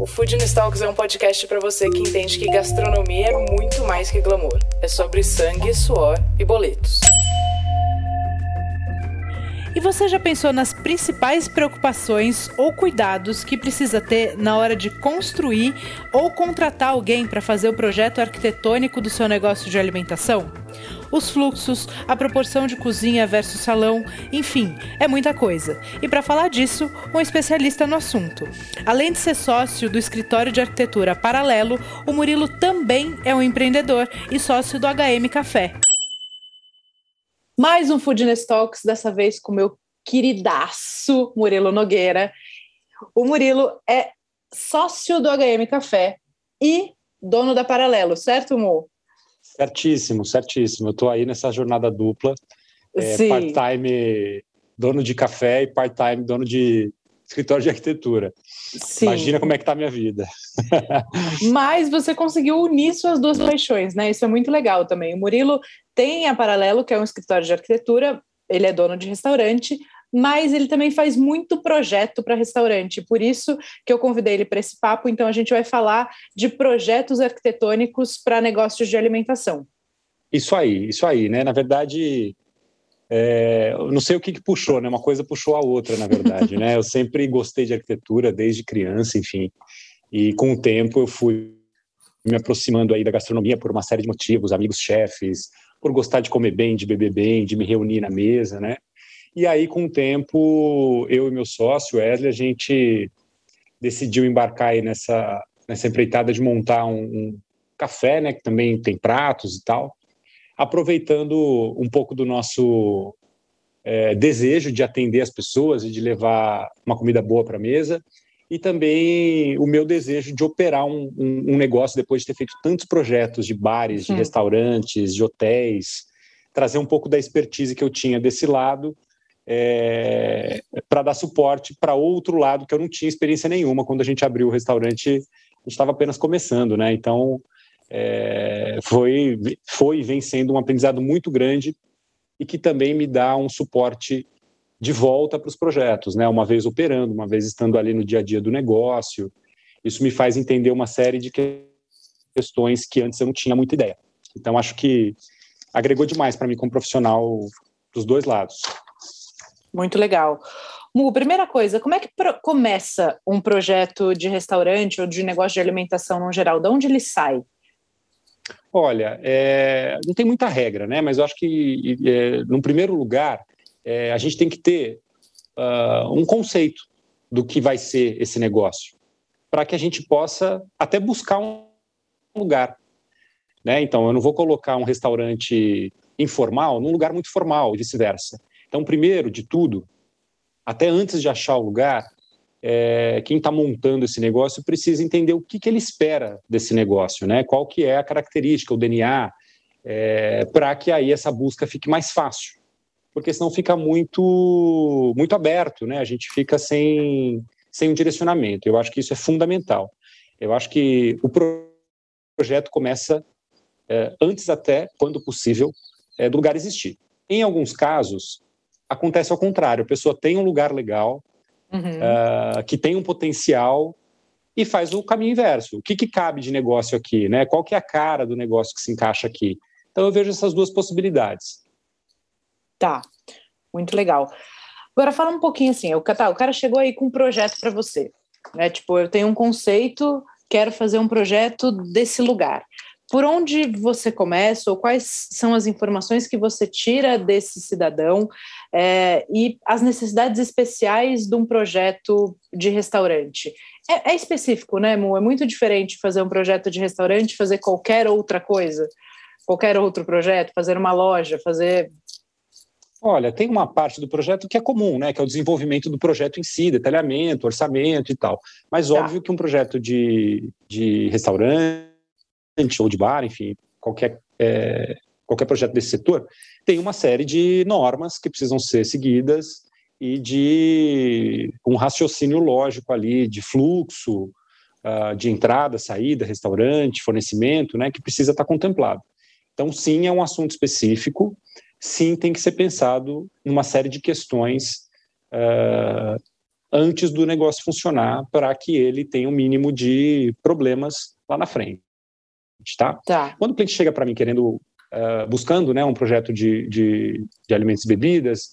O Food Talks é um podcast para você que entende que gastronomia é muito mais que glamour. É sobre sangue, suor e boletos. E você já pensou nas principais preocupações ou cuidados que precisa ter na hora de construir ou contratar alguém para fazer o projeto arquitetônico do seu negócio de alimentação? Os fluxos, a proporção de cozinha versus salão, enfim, é muita coisa. E para falar disso, um especialista no assunto. Além de ser sócio do escritório de arquitetura Paralelo, o Murilo também é um empreendedor e sócio do HM Café. Mais um Foodness Talks, dessa vez com meu queridaço Murilo Nogueira. O Murilo é sócio do HM Café e dono da Paralelo, certo, Mu? Certíssimo, certíssimo. Eu estou aí nessa jornada dupla, é, part-time dono de café e part-time dono de escritório de arquitetura. Sim. Imagina como é que está a minha vida. Mas você conseguiu unir suas duas paixões, né? Isso é muito legal também. O Murilo tem a Paralelo, que é um escritório de arquitetura, ele é dono de restaurante, mas ele também faz muito projeto para restaurante. Por isso que eu convidei ele para esse papo. Então, a gente vai falar de projetos arquitetônicos para negócios de alimentação. Isso aí, isso aí, né? Na verdade, é, não sei o que, que, puxou, né? Uma coisa puxou a outra, na verdade, né? Eu sempre gostei de arquitetura desde criança, enfim. E com o tempo eu fui me aproximando aí da gastronomia por uma série de motivos, amigos chefes, por gostar de comer bem, de beber bem, de me reunir na mesa, né? E aí, com o tempo, eu e meu sócio, Wesley, a gente decidiu embarcar aí nessa, nessa empreitada de montar um, um café, né, que também tem pratos e tal, aproveitando um pouco do nosso é, desejo de atender as pessoas e de levar uma comida boa para a mesa, e também o meu desejo de operar um, um, um, negócio depois de ter feito tantos projetos de bares, de restaurantes, de hotéis, trazer um pouco da expertise que eu tinha desse lado é, para dar suporte para outro lado que eu não tinha experiência nenhuma. Quando a gente abriu o restaurante a gente estava apenas começando né? Então é, foi foi vem sendo um aprendizado muito grande e que também me dá um suporte de volta para os projetos né? Uma vez operando uma vez estando ali no dia a dia do negócio. Isso me faz entender uma série de questões que antes eu não tinha muita ideia. Então acho que agregou demais para mim como profissional dos dois lados muito legal. Mu, primeira coisa, como é que começa um projeto de restaurante ou de negócio de alimentação no geral? De onde ele sai? Olha, é, não tem muita regra, né? Mas eu acho que, é, no primeiro lugar, é, a gente tem que ter uh, um conceito do que vai ser esse negócio, para que a gente possa até buscar um lugar. Né? Então, eu não vou colocar um restaurante informal num lugar muito formal, vice-versa. Então, primeiro de tudo, até antes de achar o lugar, é, quem está montando esse negócio precisa entender o que, que ele espera desse negócio, né? Qual que é a característica, o DNA, é, para que aí essa busca fique mais fácil, porque senão fica muito muito aberto, né? A gente fica sem sem um direcionamento. Eu acho que isso é fundamental. Eu acho que o projeto começa é, antes até, quando possível, é, do lugar existir. Em alguns casos, acontece ao contrário. A pessoa tem um lugar legal, uhum. uh, que tem um potencial e faz o caminho inverso. O que, que cabe de negócio aqui? Né? Qual que é a cara do negócio que se encaixa aqui? Então eu vejo essas duas possibilidades. Tá, muito legal. Agora fala um pouquinho assim, o, tá, o cara chegou aí com um projeto para você, né? Tipo, eu tenho um conceito, quero fazer um projeto desse lugar por onde você começa ou quais são as informações que você tira desse cidadão é, e as necessidades especiais de um projeto de restaurante. É, é, específico, né, Mu? É muito diferente fazer um projeto de restaurante, fazer qualquer outra coisa, qualquer outro projeto, fazer uma loja, fazer. Olha, tem uma parte do projeto que é comum, né? Que é o desenvolvimento do projeto em si, detalhamento, orçamento e tal. Mas tá. óbvio que um projeto de, de restaurante ou de bar, enfim, qualquer, é, qualquer projeto desse setor, tem uma série de normas que precisam ser seguidas e de um raciocínio lógico ali de fluxo, uh, de entrada, saída, restaurante, fornecimento, né, que precisa estar contemplado. Então, sim, é um assunto específico, sim, tem que ser pensado numa série de questões uh, antes do negócio funcionar para que ele tenha o um mínimo de problemas lá na frente. Tá? tá. Quando o cliente chega para mim querendo, uh, buscando né, um projeto de, de, de alimentos e bebidas,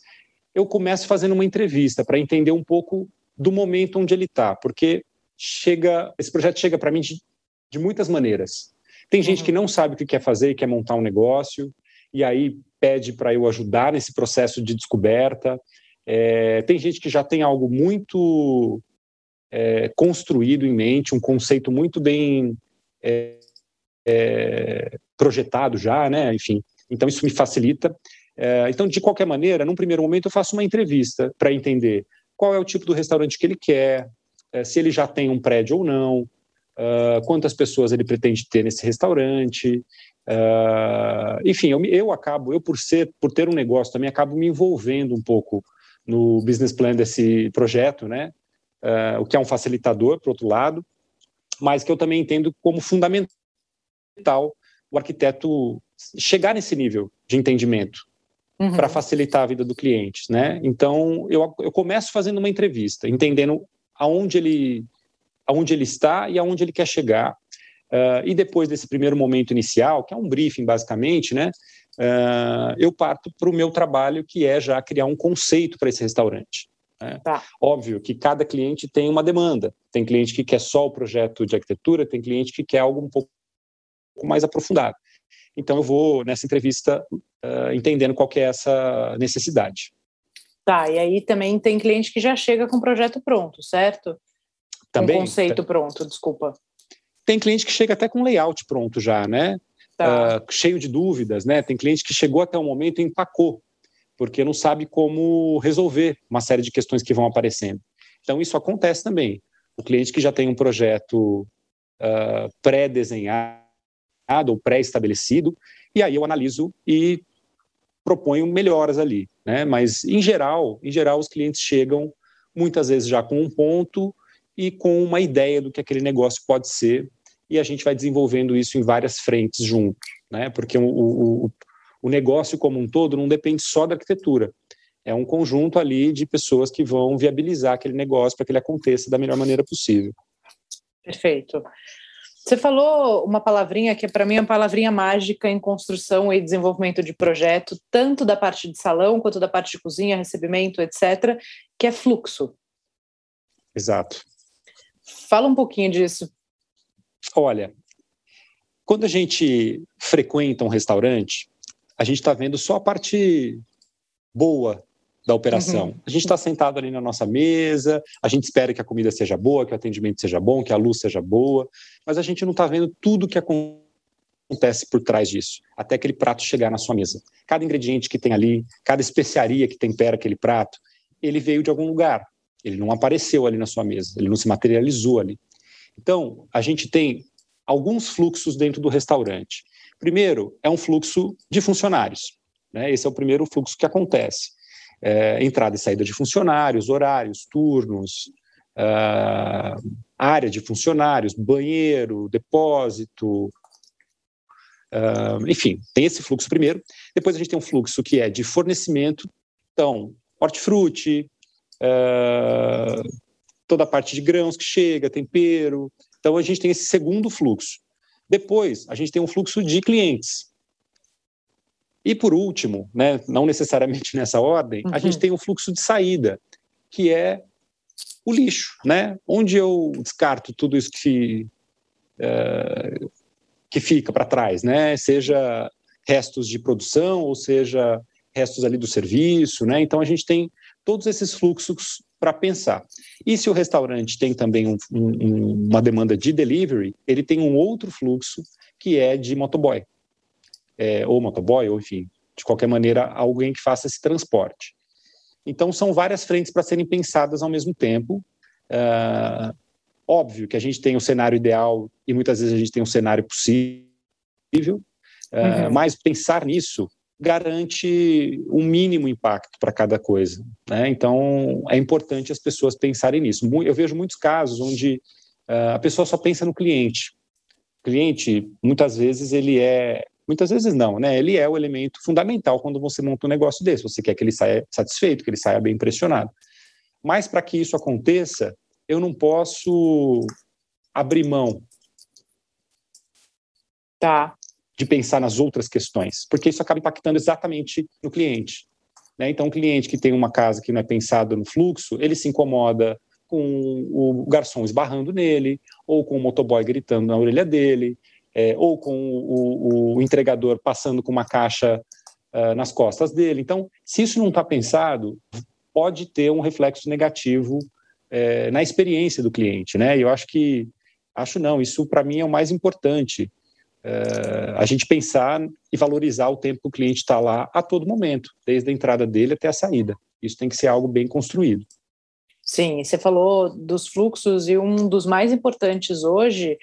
eu começo fazendo uma entrevista para entender um pouco do momento onde ele está, porque chega, esse projeto chega para mim de, de, muitas maneiras. Tem gente uhum. que não sabe o que quer fazer e quer montar um negócio, e aí pede para eu ajudar nesse processo de descoberta. É, tem gente que já tem algo muito é, construído em mente, um conceito muito bem é, é projetado já, né? Enfim, então isso me facilita. É, então, de qualquer maneira, num primeiro momento eu faço uma entrevista para entender qual é o tipo do restaurante que ele quer, é, se ele já tem um prédio ou não, uh, quantas pessoas ele pretende ter nesse restaurante. Uh, enfim, eu, eu acabo, eu por ser, por ter um negócio também, acabo me envolvendo um pouco no business plan desse projeto, né? Uh, o que é um facilitador, por outro lado, mas que eu também entendo como fundamental o arquiteto chegar nesse nível de entendimento uhum. para facilitar a vida do cliente, né? Então eu, eu começo fazendo uma entrevista, entendendo aonde ele, aonde ele está e aonde ele quer chegar. Uh, e depois desse primeiro momento inicial, que é um briefing basicamente, né, uh, eu parto para o meu trabalho, que é já criar um conceito para esse restaurante. Né? Tá. Óbvio que cada cliente tem uma demanda. Tem cliente que quer só o projeto de arquitetura, tem cliente que quer algo um pouco mais aprofundado. Então eu vou nessa entrevista uh, entendendo qual que é essa necessidade. Tá, e aí também tem cliente que já chega com o projeto pronto, certo? Também. Com conceito pronto, desculpa. Tem cliente que chega até com layout pronto já, né? Tá. Uh, cheio de dúvidas, né? Tem cliente que chegou até o momento e empacou, porque não sabe como resolver uma série de questões que vão aparecendo. Então, isso acontece também. O cliente que já tem um projeto uh, pré-desenhado ou pré-estabelecido, e aí eu analiso e proponho melhoras ali né? Mas em geral, em geral os clientes chegam muitas vezes já com um ponto e com uma ideia do que aquele negócio pode ser e a gente vai desenvolvendo isso em várias frentes junto, né? Porque o, o, o negócio como um todo não depende só da arquitetura, é um conjunto ali de pessoas que vão viabilizar aquele negócio para que ele aconteça da melhor maneira possível. Perfeito. Você falou uma palavrinha que para mim é uma palavrinha mágica em construção e desenvolvimento de projeto, tanto da parte de salão quanto da parte de cozinha, recebimento, etc., que é fluxo. Exato. Fala um pouquinho disso. Olha, quando a gente frequenta um restaurante, a gente está vendo só a parte boa da operação. Uhum. A gente está sentado ali na nossa mesa, a gente espera que a comida seja boa, que o atendimento seja bom, que a luz seja boa, mas a gente não está vendo tudo que acontece por trás disso, até aquele prato chegar na sua mesa. Cada ingrediente que tem ali, cada especiaria que tempera aquele prato, ele veio de algum lugar. Ele não apareceu ali na sua mesa, ele não se materializou ali. Então, a gente tem alguns fluxos dentro do restaurante. Primeiro, é um fluxo de funcionários. Né? Esse é o primeiro fluxo que acontece é, entrada e saída de funcionários, horários, turnos, uh, área de funcionários, banheiro, depósito, uh, enfim, tem esse fluxo primeiro. Depois a gente tem um fluxo que é de fornecimento, então, hortifruti, uh, toda a parte de grãos que chega, tempero. Então a gente tem esse segundo fluxo. Depois a gente tem um fluxo de clientes. E por último, né, não necessariamente nessa ordem, uhum. a gente uhum. tem o fluxo de saída, que é o lixo, né? Onde eu descarto tudo isso que, uh, que fica para trás, né? Seja restos de produção ou seja restos ali do serviço, né? Então a gente tem todos esses fluxos para pensar. E se o restaurante tem também um, um, uma demanda de delivery, ele tem um outro fluxo que é de motoboy é, ou motoboy, ou enfim, de qualquer maneira, alguém que faça esse transporte. Então, são várias frentes para serem pensadas ao mesmo tempo. Uh, óbvio que a gente tem o um cenário ideal e muitas vezes a gente tem um cenário possível, Uhum. mas pensar nisso garante um mínimo impacto para cada coisa. Né? Então, é importante as pessoas pensarem nisso. Eu vejo muitos casos onde uh, a pessoa só pensa no cliente. O cliente, muitas vezes, ele é. Muitas vezes não, né? Ele é o elemento fundamental quando você monta um negócio desse. Você quer que ele saia satisfeito, que ele saia bem impressionado. Mas para que isso aconteça, eu não posso abrir mão. Tá de pensar nas outras questões, porque isso acaba impactando exatamente no cliente. Né? Então, um cliente que tem uma casa que não é pensado no fluxo, ele se incomoda com o garçom esbarrando nele, ou com o motoboy gritando na orelha dele, é, ou com o, o, entregador passando com uma caixa uh, nas costas dele. Então, se isso não está pensado, pode ter um reflexo negativo é, na experiência do cliente, né? Eu acho que, acho não, isso para mim é o mais importante a gente pensar e valorizar o tempo que o cliente está lá a todo momento, desde a entrada dele até a saída. Isso tem que ser algo bem construído. Sim, você falou dos fluxos e um dos mais importantes hoje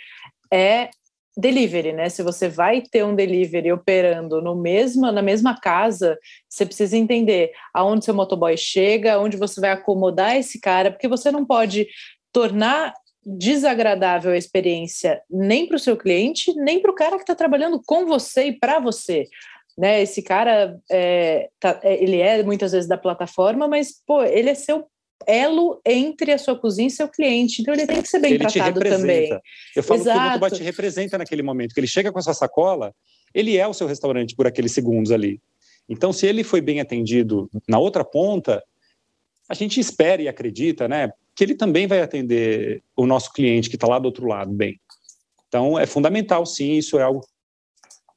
é delivery, né? Se você vai ter um delivery operando no mesmo, na mesma casa, você precisa entender aonde seu motoboy chega, onde você vai acomodar esse cara, porque você não pode tornar desagradável a experiência nem para o seu cliente, nem para o cara que está trabalhando com você e para você. Né, esse cara, é, tá, é, ele é muitas vezes da plataforma, mas pô, ele é seu elo entre a sua cozinha e seu cliente, então ele tem que ser bem ele tratado também. Eu falo Exato. que o motoboy te representa naquele momento, que ele chega com a sua sacola, ele é o seu restaurante por aqueles segundos ali. Então, se ele foi bem atendido na outra ponta, a gente espera e acredita, né? que ele também vai atender o nosso cliente que está lá do outro lado bem. Então, é fundamental, sim, isso é algo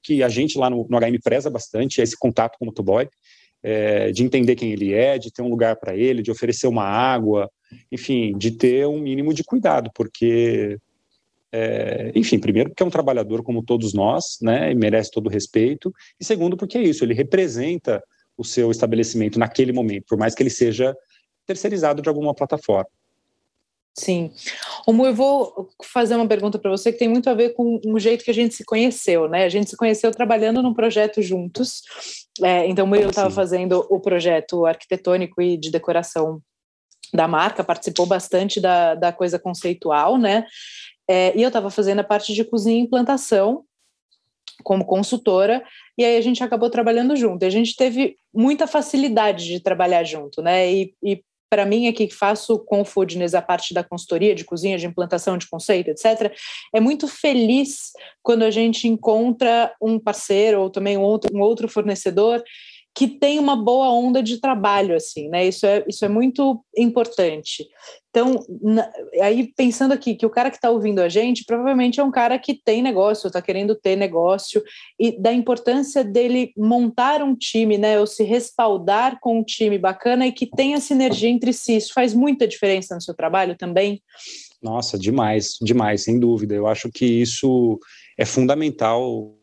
que a gente lá no, no HM preza bastante, é esse contato com o motoboy, é, de entender quem ele é, de ter um lugar para ele, de oferecer uma água, enfim, de ter um mínimo de cuidado, porque, é, enfim, primeiro porque é um trabalhador como todos nós, né, e merece todo o respeito, e segundo porque é isso, ele representa o seu estabelecimento naquele momento, por mais que ele seja terceirizado de alguma plataforma. Sim. Romu, eu vou fazer uma pergunta para você que tem muito a ver com o jeito que a gente se conheceu, né? A gente se conheceu trabalhando num projeto juntos. É, então, eu estava fazendo o projeto arquitetônico e de decoração da marca, participou bastante da, da coisa conceitual, né? É, e eu estava fazendo a parte de cozinha e implantação como consultora, e aí a gente acabou trabalhando junto. E a gente teve muita facilidade de trabalhar junto, né? E, e para mim aqui que faço com o Foodness a parte da consultoria de cozinha, de implantação de conceito, etc., é muito feliz quando a gente encontra um parceiro ou também um outro, um outro fornecedor que tem uma boa onda de trabalho, assim, né? Isso é, isso é muito importante. Então, na, aí pensando aqui que o cara que está ouvindo a gente provavelmente é um cara que tem negócio, está querendo ter negócio, e da importância dele montar um time, né? Ou se respaldar com um time bacana e que tenha sinergia entre si. Isso faz muita diferença no seu trabalho também? Nossa, demais, demais, sem dúvida. Eu acho que isso é fundamental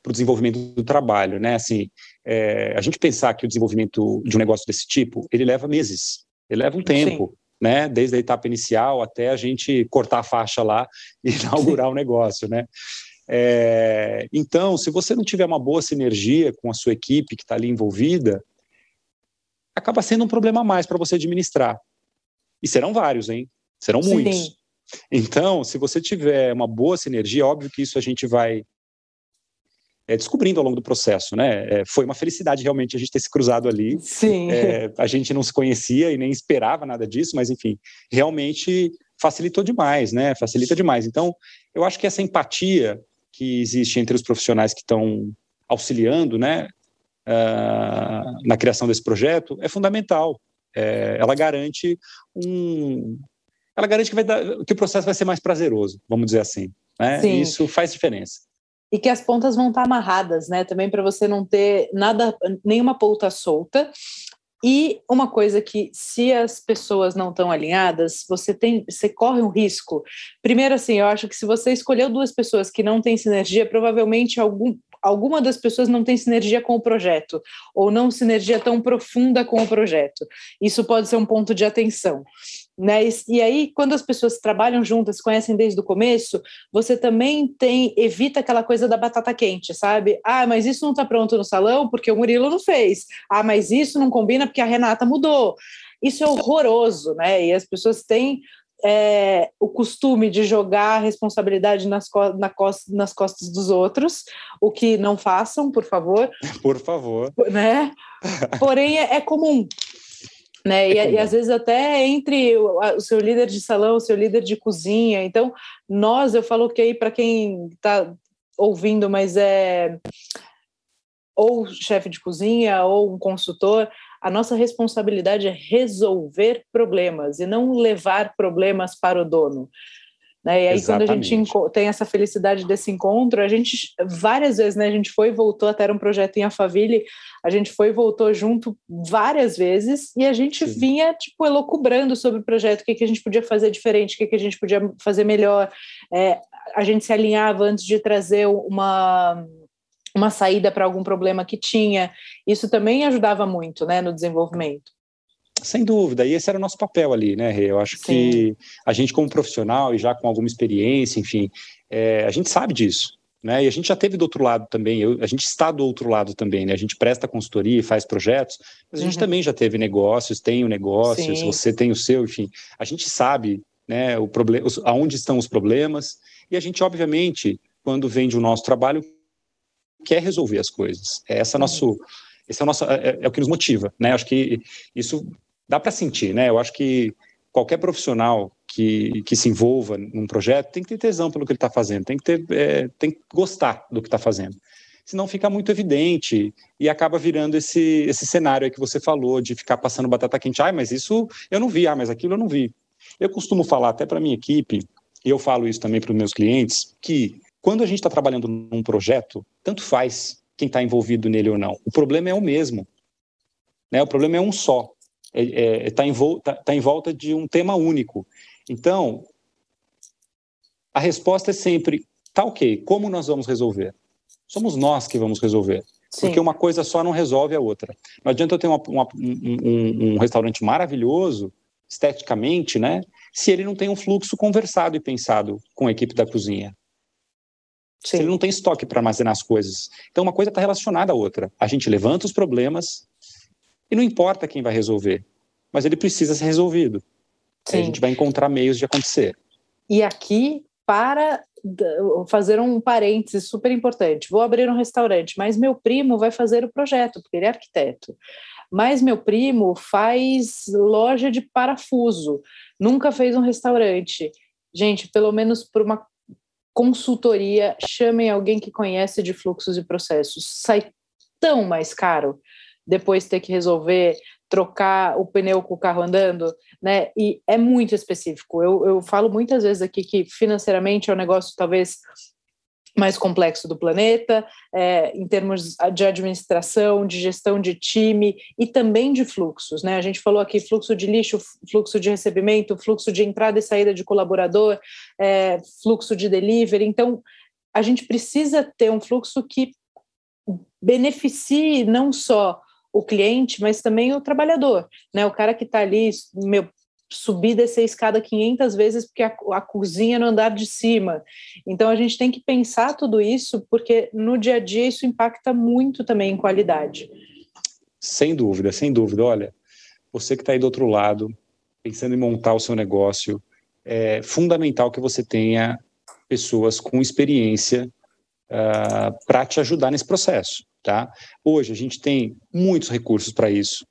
para o desenvolvimento do trabalho, né? Assim, é, a gente pensar que o desenvolvimento de um negócio desse tipo, ele leva meses, ele leva um tempo, Sim. Né? Desde a etapa inicial até a gente cortar a faixa lá e inaugurar o negócio, né? É, então, se você não tiver uma boa sinergia com a sua equipe que está ali envolvida, acaba sendo um problema a mais para você administrar. E serão vários, hein? Serão Sim. muitos. Então, se você tiver uma boa sinergia, óbvio que isso a gente vai é, descobrindo ao longo do processo, né? É, foi uma felicidade realmente a gente ter se cruzado ali. Sim. É, a gente não se conhecia e nem esperava nada disso, mas enfim, realmente facilitou demais, né? Facilita demais. Então, eu acho que essa empatia que existe entre os profissionais que estão auxiliando, né, uh, na criação desse projeto é fundamental. É, ela garante um, ela garante que, vai dar, que o processo vai ser mais prazeroso, vamos dizer assim. Né? Sim. Isso faz diferença e que as pontas vão estar amarradas, né? Também para você não ter nada, nenhuma ponta solta. E uma coisa que, se as pessoas não estão alinhadas, você tem, você corre um risco. Primeiro, assim, eu acho que se você escolheu duas pessoas que não têm sinergia, provavelmente algum, alguma das pessoas não tem sinergia com o projeto, ou não sinergia tão profunda com o projeto. Isso pode ser um ponto de atenção. Né? E, aí, quando as pessoas trabalham juntas, conhecem desde o começo, você também tem evita aquela coisa da batata quente, sabe? Ah, mas isso não está pronto no salão porque o Murilo não fez. Ah, mas isso não combina porque a Renata mudou. Isso é horroroso, né? E as pessoas têm é, o costume de jogar a responsabilidade nas, co na costa, nas costas dos outros, o que não façam, por favor. Por favor. Né? Porém, é, é comum. Né? É e, e, às vezes até entre o, o, seu líder de salão, o seu líder de cozinha. Então, nós, eu falo que aí para quem está ouvindo, mas é ou chefe de cozinha ou um consultor, a nossa responsabilidade é resolver problemas e não levar problemas para o dono. Né? E aí, Exatamente. quando a gente tem essa felicidade desse encontro, a gente, várias vezes, né, a gente foi e voltou até um projeto em Alphaville, a gente foi e voltou junto várias vezes, e a gente Sim. vinha, tipo, elocubrando sobre o projeto, o que, que a gente podia fazer diferente, o que, que a gente podia fazer melhor. É, a gente se alinhava antes de trazer uma uma saída para algum problema que tinha. Isso também ajudava muito né, no desenvolvimento. Sem dúvida, e esse era o nosso papel ali, né, Rê? Eu acho Sim. que a gente, como profissional e já com alguma experiência, enfim, é, a gente sabe disso. Né? E a gente já teve do outro lado também, eu, a gente está do outro lado também, né? A gente presta consultoria, faz projetos, mas a gente uhum. também já teve negócios, tem o negócio, você tem o seu, enfim, a gente sabe, né, o problema, aonde estão os problemas, e a gente, obviamente, quando vende o nosso trabalho, quer resolver as coisas. É essa nosso, esse é o nosso, é, é o que nos motiva, né? Acho que isso dá para sentir, né? Eu acho que qualquer profissional que, que se envolva num projeto tem que ter tesão pelo que ele está fazendo, tem que ter, é, tem que gostar do que está fazendo. Senão fica muito evidente e acaba virando esse, esse cenário que você falou de ficar passando batata quente. Ah, mas isso eu não vi, ah, mas aquilo eu não vi. Eu costumo falar até para minha equipe, e eu falo isso também para os meus clientes, que quando a gente está trabalhando num projeto, tanto faz quem está envolvido nele ou não. O problema é o mesmo. Né? O problema é um só. Está é, é, tá em, tá, tá em volta de um tema único. Então, a resposta é sempre: tá ok, como nós vamos resolver? Somos nós que vamos resolver. Sim. Porque uma coisa só não resolve a outra. Não adianta eu ter uma, uma, um, um, restaurante maravilhoso, esteticamente, né? Se ele não tem um fluxo conversado e pensado com a equipe da cozinha. Sim. ele não tem estoque para armazenar as coisas. Então, uma coisa está relacionada à outra. A gente levanta os problemas e não importa quem vai resolver, mas ele precisa ser resolvido. Sim. A gente vai encontrar meios de acontecer. E aqui, para fazer um parênteses super importante, vou abrir um restaurante, mas meu primo vai fazer o projeto, porque ele é arquiteto. Mas meu primo faz loja de parafuso, nunca fez um restaurante. Gente, pelo menos por uma consultoria, chamem alguém que conhece de fluxos e processos. Sai tão mais caro depois ter que resolver trocar o pneu com o carro andando, né? E é muito específico. Eu, eu falo muitas vezes aqui que financeiramente é um negócio talvez mais complexo do planeta, é, em termos de administração, de gestão de time e também de fluxos. Né? A gente falou aqui fluxo de lixo, fluxo de recebimento, fluxo de entrada e saída de colaborador, é, fluxo de delivery. Então, a gente precisa ter um fluxo que beneficie não só o cliente, mas também o trabalhador, né? O cara que está ali, meu, subir descer a escada 500 vezes porque a, a, cozinha no andar de cima. Então a gente tem que pensar tudo isso porque no dia a dia isso impacta muito também em qualidade. Sem dúvida, sem dúvida. Olha, você que está aí do outro lado, pensando em montar o seu negócio, é fundamental que você tenha pessoas com experiência uh, ah, para te ajudar nesse processo. Tá? Hoje a gente tem muitos recursos para isso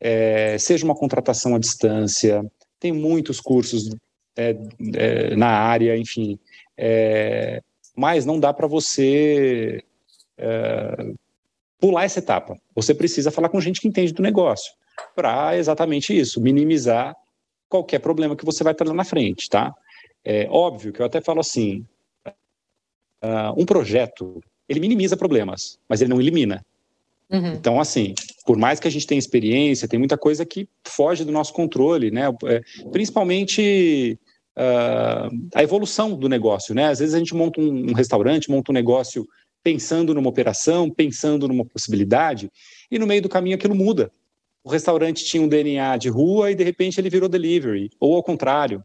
é, seja uma contratação à distância, tem muitos cursos é, é, na área, enfim, é, mas não dá para você é, pular essa etapa. Você precisa falar com gente que entende do negócio para exatamente isso, minimizar qualquer problema que você vai ter lá na frente, tá? É óbvio que eu até falo assim, uh, um projeto ele minimiza problemas, mas ele não elimina. Uhum. Então, assim, por mais que a gente tenha experiência, tem muita coisa que foge do nosso controle, né? É, principalmente uh, a evolução do negócio, né? Às vezes a gente monta um, um restaurante, monta um negócio pensando numa operação, pensando numa possibilidade, e no meio do caminho aquilo muda. o restaurante tinha um DNA de rua e de repente ele virou delivery, ou ao contrário.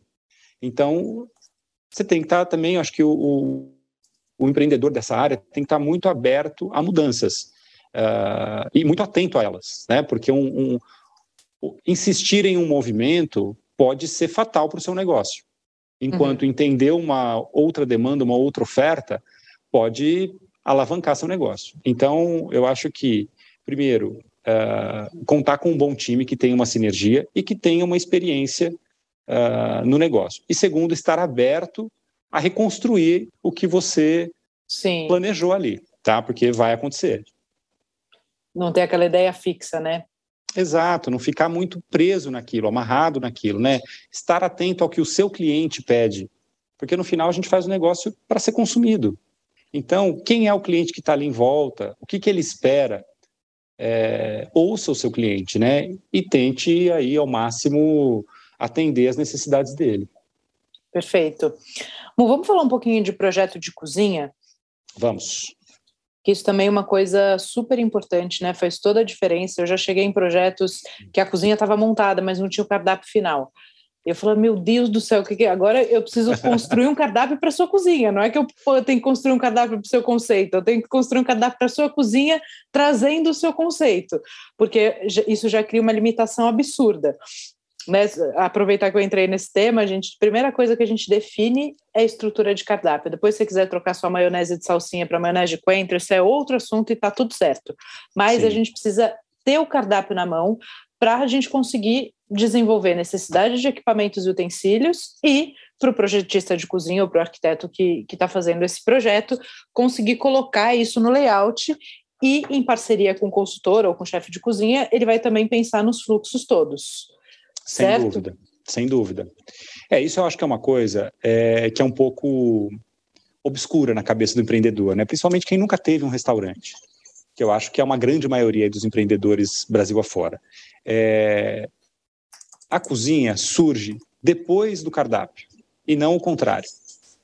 Então, você tem que estar também, acho que o, o, o empreendedor dessa área tem que estar muito aberto a mudanças uh, e muito atento a elas, né? Porque um, um, insistir em um movimento pode ser fatal para o seu negócio. Enquanto uhum. entender uma outra demanda, uma outra oferta, pode alavancar seu negócio. Então, eu acho que, primeiro, uh, contar com um bom time que tenha uma sinergia e que tenha uma experiência uh, no negócio. E segundo, estar aberto a reconstruir o que você Sim. planejou ali, tá? Porque vai acontecer. Não ter aquela ideia fixa, né? Exato, não ficar muito preso naquilo, amarrado naquilo, né? Estar atento ao que o seu cliente pede, porque no final a gente faz o negócio para ser consumido. Então, quem é o cliente que está ali em volta? O que, que ele espera? É, ouça o seu cliente, né? E tente aí ao máximo atender as necessidades dele. Perfeito. Bom, vamos falar um pouquinho de projeto de cozinha? Vamos. Que isso também é uma coisa super importante, né? Faz toda a diferença. Eu já cheguei em projetos que a cozinha estava montada, mas não tinha o cardápio final. Eu falei, meu Deus do céu, que que é? agora eu preciso construir um cardápio para sua cozinha. Não é que eu, eu tenho que construir um cardápio para o seu conceito, eu tenho que construir um cardápio para sua cozinha trazendo o seu conceito, porque isso já cria uma limitação absurda. Né? Aproveitar que eu entrei nesse tema, a gente, primeira coisa que a gente define é a estrutura de cardápio. Depois, se você quiser trocar sua maionese de salsinha para maionese de coentro, isso é outro assunto e está tudo certo. Mas Sim. a gente precisa ter o cardápio na mão para a gente conseguir desenvolver necessidades de equipamentos e utensílios e para o projetista de cozinha ou para o arquiteto que está fazendo esse projeto conseguir colocar isso no layout e em parceria com o consultor ou com o chefe de cozinha ele vai também pensar nos fluxos todos sem certo? dúvida sem dúvida é isso eu acho que é uma coisa é, que é um pouco obscura na cabeça do empreendedor né principalmente quem nunca teve um restaurante que eu acho que é uma grande maioria dos empreendedores Brasil afora é, a cozinha surge depois do cardápio e não o contrário.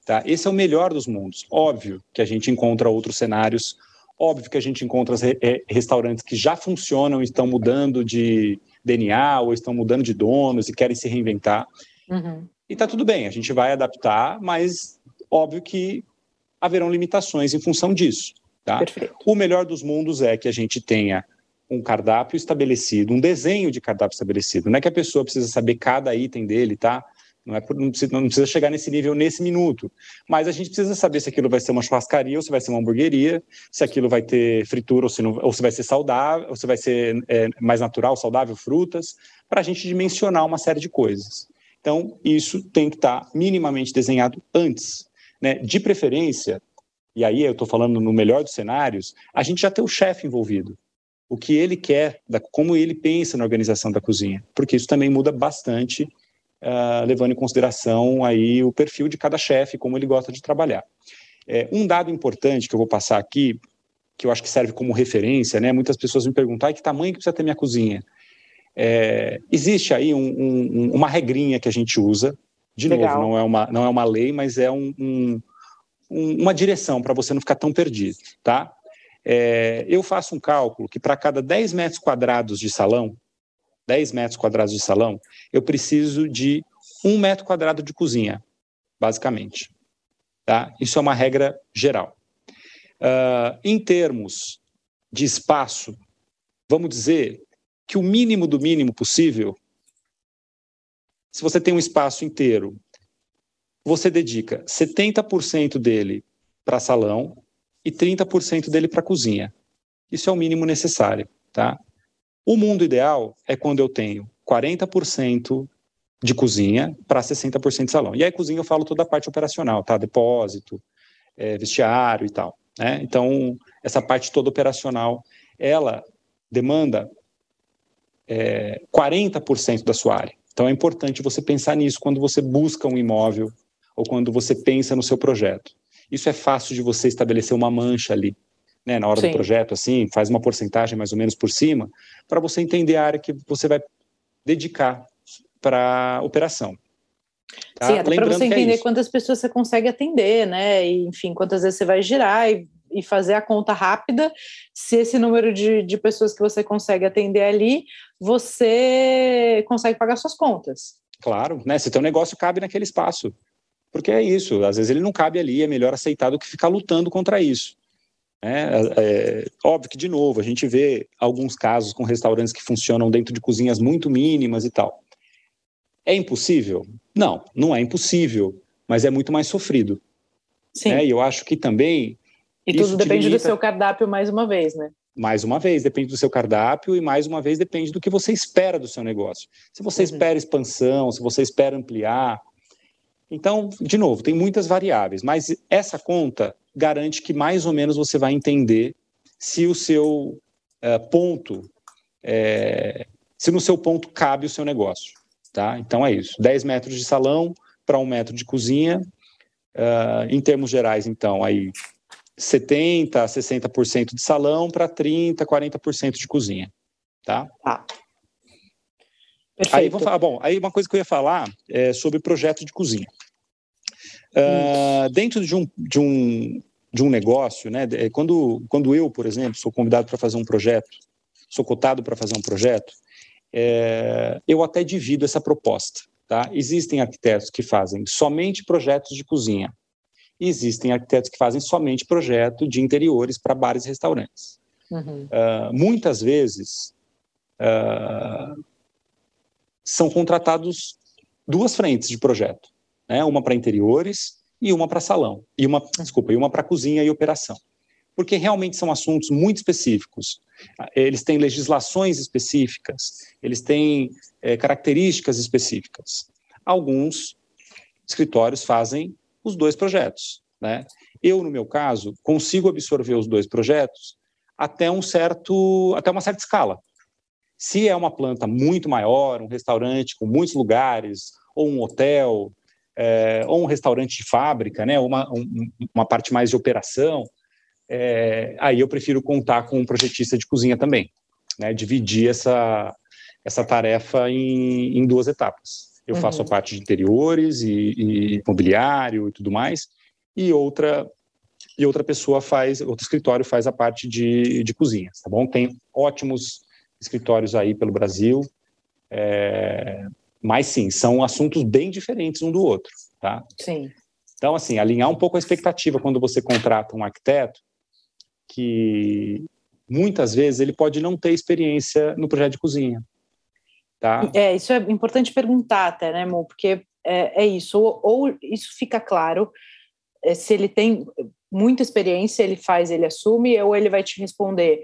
Tá? Esse é o melhor dos mundos. Óbvio que a gente encontra outros cenários, óbvio que a gente encontra é, restaurantes que já funcionam e estão mudando de DNA ou estão mudando de donos e querem se reinventar. Uhum. E tá tudo bem, a gente vai adaptar, mas óbvio que haverão limitações em função disso. Tá? O melhor dos mundos é que a gente tenha um cardápio estabelecido, um desenho de cardápio estabelecido. Não é que a pessoa precisa saber cada item dele, tá? Não, é, não, precisa, não precisa chegar nesse nível nesse minuto. Mas a gente precisa saber se aquilo vai ser uma churrascaria ou se vai ser uma hamburgueria, se aquilo vai ter fritura ou se, não, ou se vai ser saudável, ou se vai ser é, mais natural, saudável, frutas, para a gente dimensionar uma série de coisas. Então, isso tem que estar tá minimamente desenhado antes. Né? De preferência, e aí eu estou falando no melhor dos cenários, a gente já tem o chefe envolvido o que ele quer, como ele pensa na organização da cozinha, porque isso também muda bastante, uh, levando em consideração aí o perfil de cada chefe, como ele gosta de trabalhar. É, um dado importante que eu vou passar aqui, que eu acho que serve como referência, né? Muitas pessoas me perguntam, que tamanho que precisa ter minha cozinha? É, existe aí um, um, uma regrinha que a gente usa, de Legal. novo, não é uma, não é uma lei, mas é um, uma direção para você não ficar tão perdido, tá? É, eu faço um cálculo que para cada 10 metros quadrados de salão, 10 metros quadrados de salão, eu preciso de um metro quadrado de cozinha, basicamente. Tá? Isso é uma regra geral. Uh, em termos de espaço, vamos dizer que o mínimo do mínimo possível, se você tem um espaço inteiro, você dedica 70% dele para salão, e 30% dele para cozinha. Isso é o mínimo necessário, tá? O mundo ideal é quando eu tenho 40% de cozinha para 60% de salão. E aí, cozinha, eu falo toda a parte operacional, tá? Depósito, é, vestiário e tal. Né? Então, essa parte toda operacional, ela demanda é, 40% da sua área. Então, é importante você pensar nisso quando você busca um imóvel ou quando você pensa no seu projeto. Isso é fácil de você estabelecer uma mancha ali, né, na hora Sim. do projeto, assim, faz uma porcentagem mais ou menos por cima, para você entender a área que você vai dedicar para operação. Tá? Sim, até para você é entender é quantas pessoas você consegue atender, né? E, enfim, quantas vezes você vai girar e, e fazer a conta rápida. Se esse número de, de pessoas que você consegue atender ali, você consegue pagar suas contas. Claro, né? Se teu negócio cabe naquele espaço. Porque é isso, às vezes ele não cabe ali, é melhor aceitar do que ficar lutando contra isso. É, é, óbvio que, de novo, a gente vê alguns casos com restaurantes que funcionam dentro de cozinhas muito mínimas e tal. É impossível? Não, não é impossível, mas é muito mais sofrido. Sim. Né? E eu acho que também. E tudo depende limita... do seu cardápio, mais uma vez, né? Mais uma vez, depende do seu cardápio e mais uma vez depende do que você espera do seu negócio. Se você uhum. espera expansão, se você espera ampliar. Então, de novo, tem muitas variáveis, mas essa conta garante que mais ou menos você vai entender se o seu uh, ponto, é, se no seu ponto cabe o seu negócio. Tá? Então é isso: 10 metros de salão para um metro de cozinha. Uh, em termos gerais, então, aí 70% a 60% de salão para 30%, 40% de cozinha. Tá? Ah. Aí, vamos falar, bom, aí uma coisa que eu ia falar é sobre projeto de cozinha. Uh, dentro de um, de, um, de um negócio, né, quando, quando eu, por exemplo, sou convidado para fazer um projeto, sou cotado para fazer um projeto, é, eu até divido essa proposta. Tá? Existem arquitetos que fazem somente projetos de cozinha. Existem arquitetos que fazem somente projeto de interiores para bares e restaurantes. Uhum. Uh, muitas vezes uh, são contratados duas frentes de projeto, né? uma para interiores e uma para salão, e uma, desculpa, e uma para cozinha e operação, porque realmente são assuntos muito específicos. Eles têm legislações específicas, eles têm é, características específicas. Alguns escritórios fazem os dois projetos, né? Eu, no meu caso, consigo absorver os dois projetos até um certo, até uma certa escala. Se é uma planta muito maior, um restaurante com muitos lugares, ou um hotel, é, ou um restaurante de fábrica, né, uma, um, uma parte mais de operação, é, aí eu prefiro contar com um projetista de cozinha também, né, dividir essa, essa tarefa em, em duas etapas. Eu uhum. faço a parte de interiores e, e mobiliário e tudo mais, e outra e outra pessoa faz, outro escritório faz a parte de, de cozinhas, tá bom? Tem ótimos escritórios aí pelo Brasil, é, mas sim, são assuntos bem diferentes um do outro, tá? Sim. Então, assim, alinhar um pouco a expectativa quando você contrata um arquiteto, que muitas vezes ele pode não ter experiência no projeto de cozinha. Tá? É, isso é importante perguntar até, né, Mo? Porque é, é isso, ou, ou, isso fica claro, é, se ele tem muita experiência, ele faz, ele assume, ou ele vai te responder,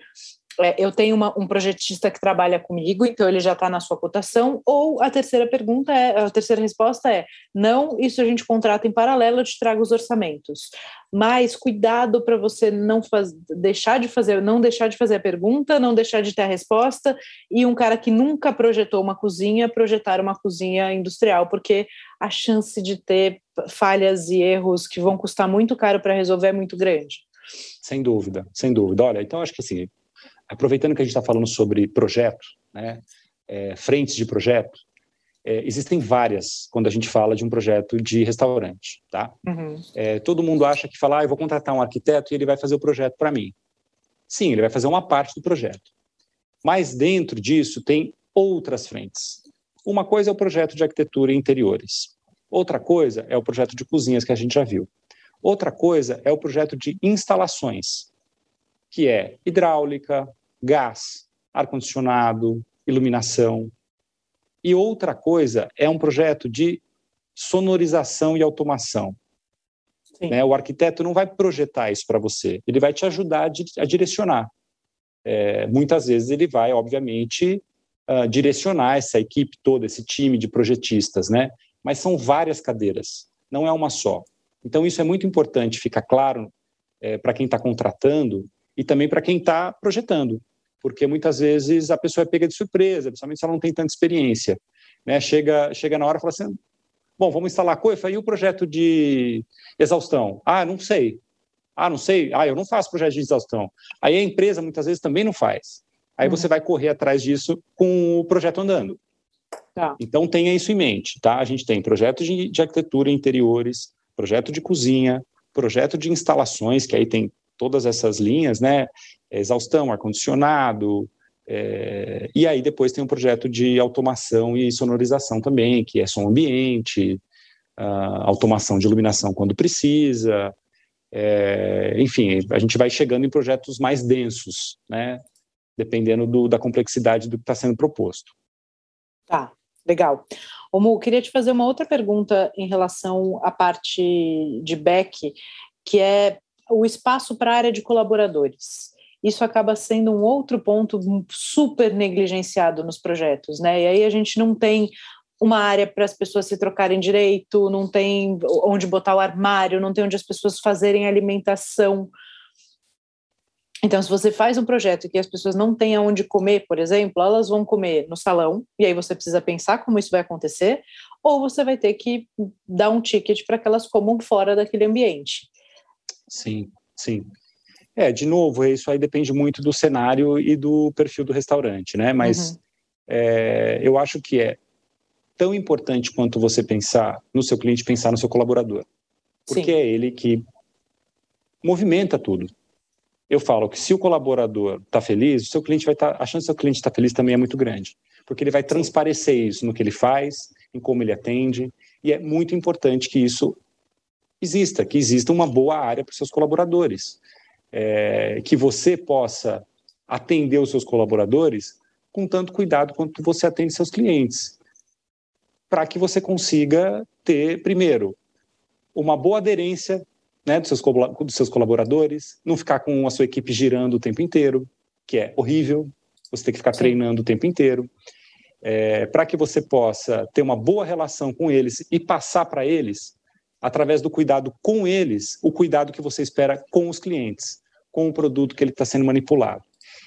eu tenho uma, um projetista que trabalha comigo, então ele já está na sua cotação, ou a terceira pergunta é, a terceira resposta é, não, isso a gente contrata em paralelo, eu te trago os orçamentos. Mas cuidado para você não faz, deixar de fazer, não deixar de fazer a pergunta, não deixar de ter a resposta, e um cara que nunca projetou uma cozinha, projetar uma cozinha industrial, porque a chance de ter falhas e erros que vão custar muito caro para resolver é muito grande. Sem dúvida, sem dúvida. Olha, então acho que assim, aproveitando que a gente está falando sobre projeto, né, é, frentes de projeto, é, existem várias quando a gente fala de um projeto de restaurante, tá? Uhum. É, todo mundo acha que falar, ah, eu vou contratar um arquiteto e ele vai fazer o projeto para mim. Sim, ele vai fazer uma parte do projeto. Mas dentro disso tem outras frentes. Uma coisa é o projeto de arquitetura e interiores. Outra coisa é o projeto de cozinhas que a gente já viu. Outra coisa é o projeto de instalações, que é hidráulica, gás, ar-condicionado, iluminação. E outra coisa é um projeto de sonorização e automação. Né? O arquiteto não vai projetar isso para você, ele vai te ajudar a, direcionar. É, muitas vezes ele vai, obviamente, uh, direcionar essa equipe toda, esse time de projetistas, né? Mas são várias cadeiras, não é uma só. Então isso é muito importante ficar claro é, para quem está contratando e também para quem está projetando, porque muitas vezes a pessoa é pega de surpresa, principalmente se ela não tem tanta experiência. Né? Chega, chega na hora e fala assim: bom, vamos instalar coisa, e o projeto de exaustão? Ah, não sei. Ah, não sei. Ah, eu não faço projeto de exaustão. Aí a empresa muitas vezes também não faz. Aí uhum. você vai correr atrás disso com o projeto andando. Tá. Então tenha isso em mente, tá? A gente tem projeto de, de arquitetura interiores, projeto de cozinha, projeto de instalações, que aí tem todas essas linhas, né? Exaustão, ar-condicionado, é, e aí depois tem um projeto de automação e sonorização também, que é som ambiente, uh, automação de iluminação quando precisa, é, enfim, a gente vai chegando em projetos mais densos, né? Dependendo do, da complexidade do que está sendo proposto. Tá, legal. Omu, queria te fazer uma outra pergunta em relação à parte de back, que é o espaço para a área de colaboradores isso acaba sendo um outro ponto super negligenciado nos projetos, né? E aí a gente não tem uma área para as pessoas se trocarem direito, não tem onde botar o armário, não tem onde as pessoas fazerem alimentação. Então, se você faz um projeto que as pessoas não têm aonde comer, por exemplo, elas vão comer no salão, e aí você precisa pensar como isso vai acontecer, ou você vai ter que dar um ticket para que elas comam fora daquele ambiente. Sim, sim. É, de novo, isso aí depende muito do cenário e do perfil do restaurante, né? Mas uhum. é, eu acho que é tão importante quanto você pensar no seu cliente, pensar no seu colaborador. Porque Sim. é ele que movimenta tudo. Eu falo que se o colaborador está feliz, o seu cliente vai estar. Tá, a chance do seu cliente estar tá feliz também é muito grande. Porque ele vai transparecer isso no que ele faz, em como ele atende. E é muito importante que isso exista, que exista uma boa área para os seus colaboradores é, que você possa atender os seus colaboradores com tanto cuidado quanto você atende seus clientes, para que você consiga ter, primeiro, uma boa aderência né, dos, seus, dos seus colaboradores, não ficar com a sua equipe girando o tempo inteiro, que é horrível, você tem que ficar Sim. treinando o tempo inteiro, é, para que você possa ter uma boa relação com eles e passar para eles, através do cuidado com eles, o cuidado que você espera com os clientes com o produto que ele está sendo manipulado.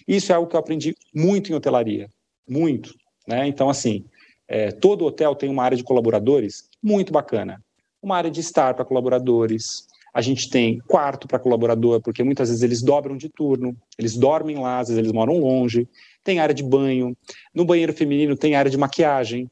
Isso é algo que eu aprendi muito em hotelaria, muito. Né? Então, assim, é, todo hotel tem uma área de colaboradores muito bacana. Uma área de estar para colaboradores. A gente tem quarto para colaborador, porque muitas vezes eles dobram de turno, eles dormem lá, às vezes eles moram longe. Tem área de banho. No banheiro feminino tem área de maquiagem,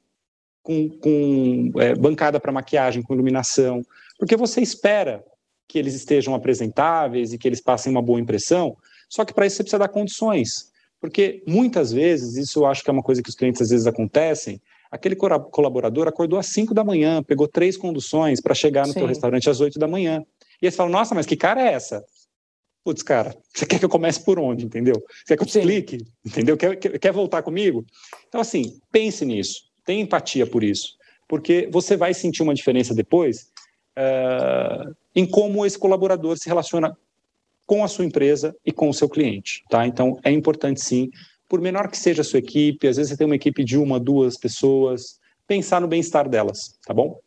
com, com é, bancada para maquiagem, com iluminação. Porque você espera que eles estejam apresentáveis e que eles passem uma boa impressão, só que para isso você precisa dar condições. Porque muitas vezes, isso eu acho que é uma coisa que os clientes às vezes acontecem, aquele colaborador acordou às 5 da manhã, pegou três conduções para chegar no Sim. teu restaurante às 8 da manhã. E eles falam, nossa, mas que cara é essa? Putz, cara, você quer que eu comece por onde, entendeu? Você quer que eu te explique, entendeu? Quer, quer, quer voltar comigo? Então, assim, pense nisso, tenha empatia por isso, porque você vai sentir uma diferença depois uh, em como esse colaborador se relaciona com a sua empresa e com o seu cliente, tá? Então é importante sim, por menor que seja a sua equipe, às vezes você tem uma equipe de uma, duas pessoas, pensar no bem-estar delas, tá bom?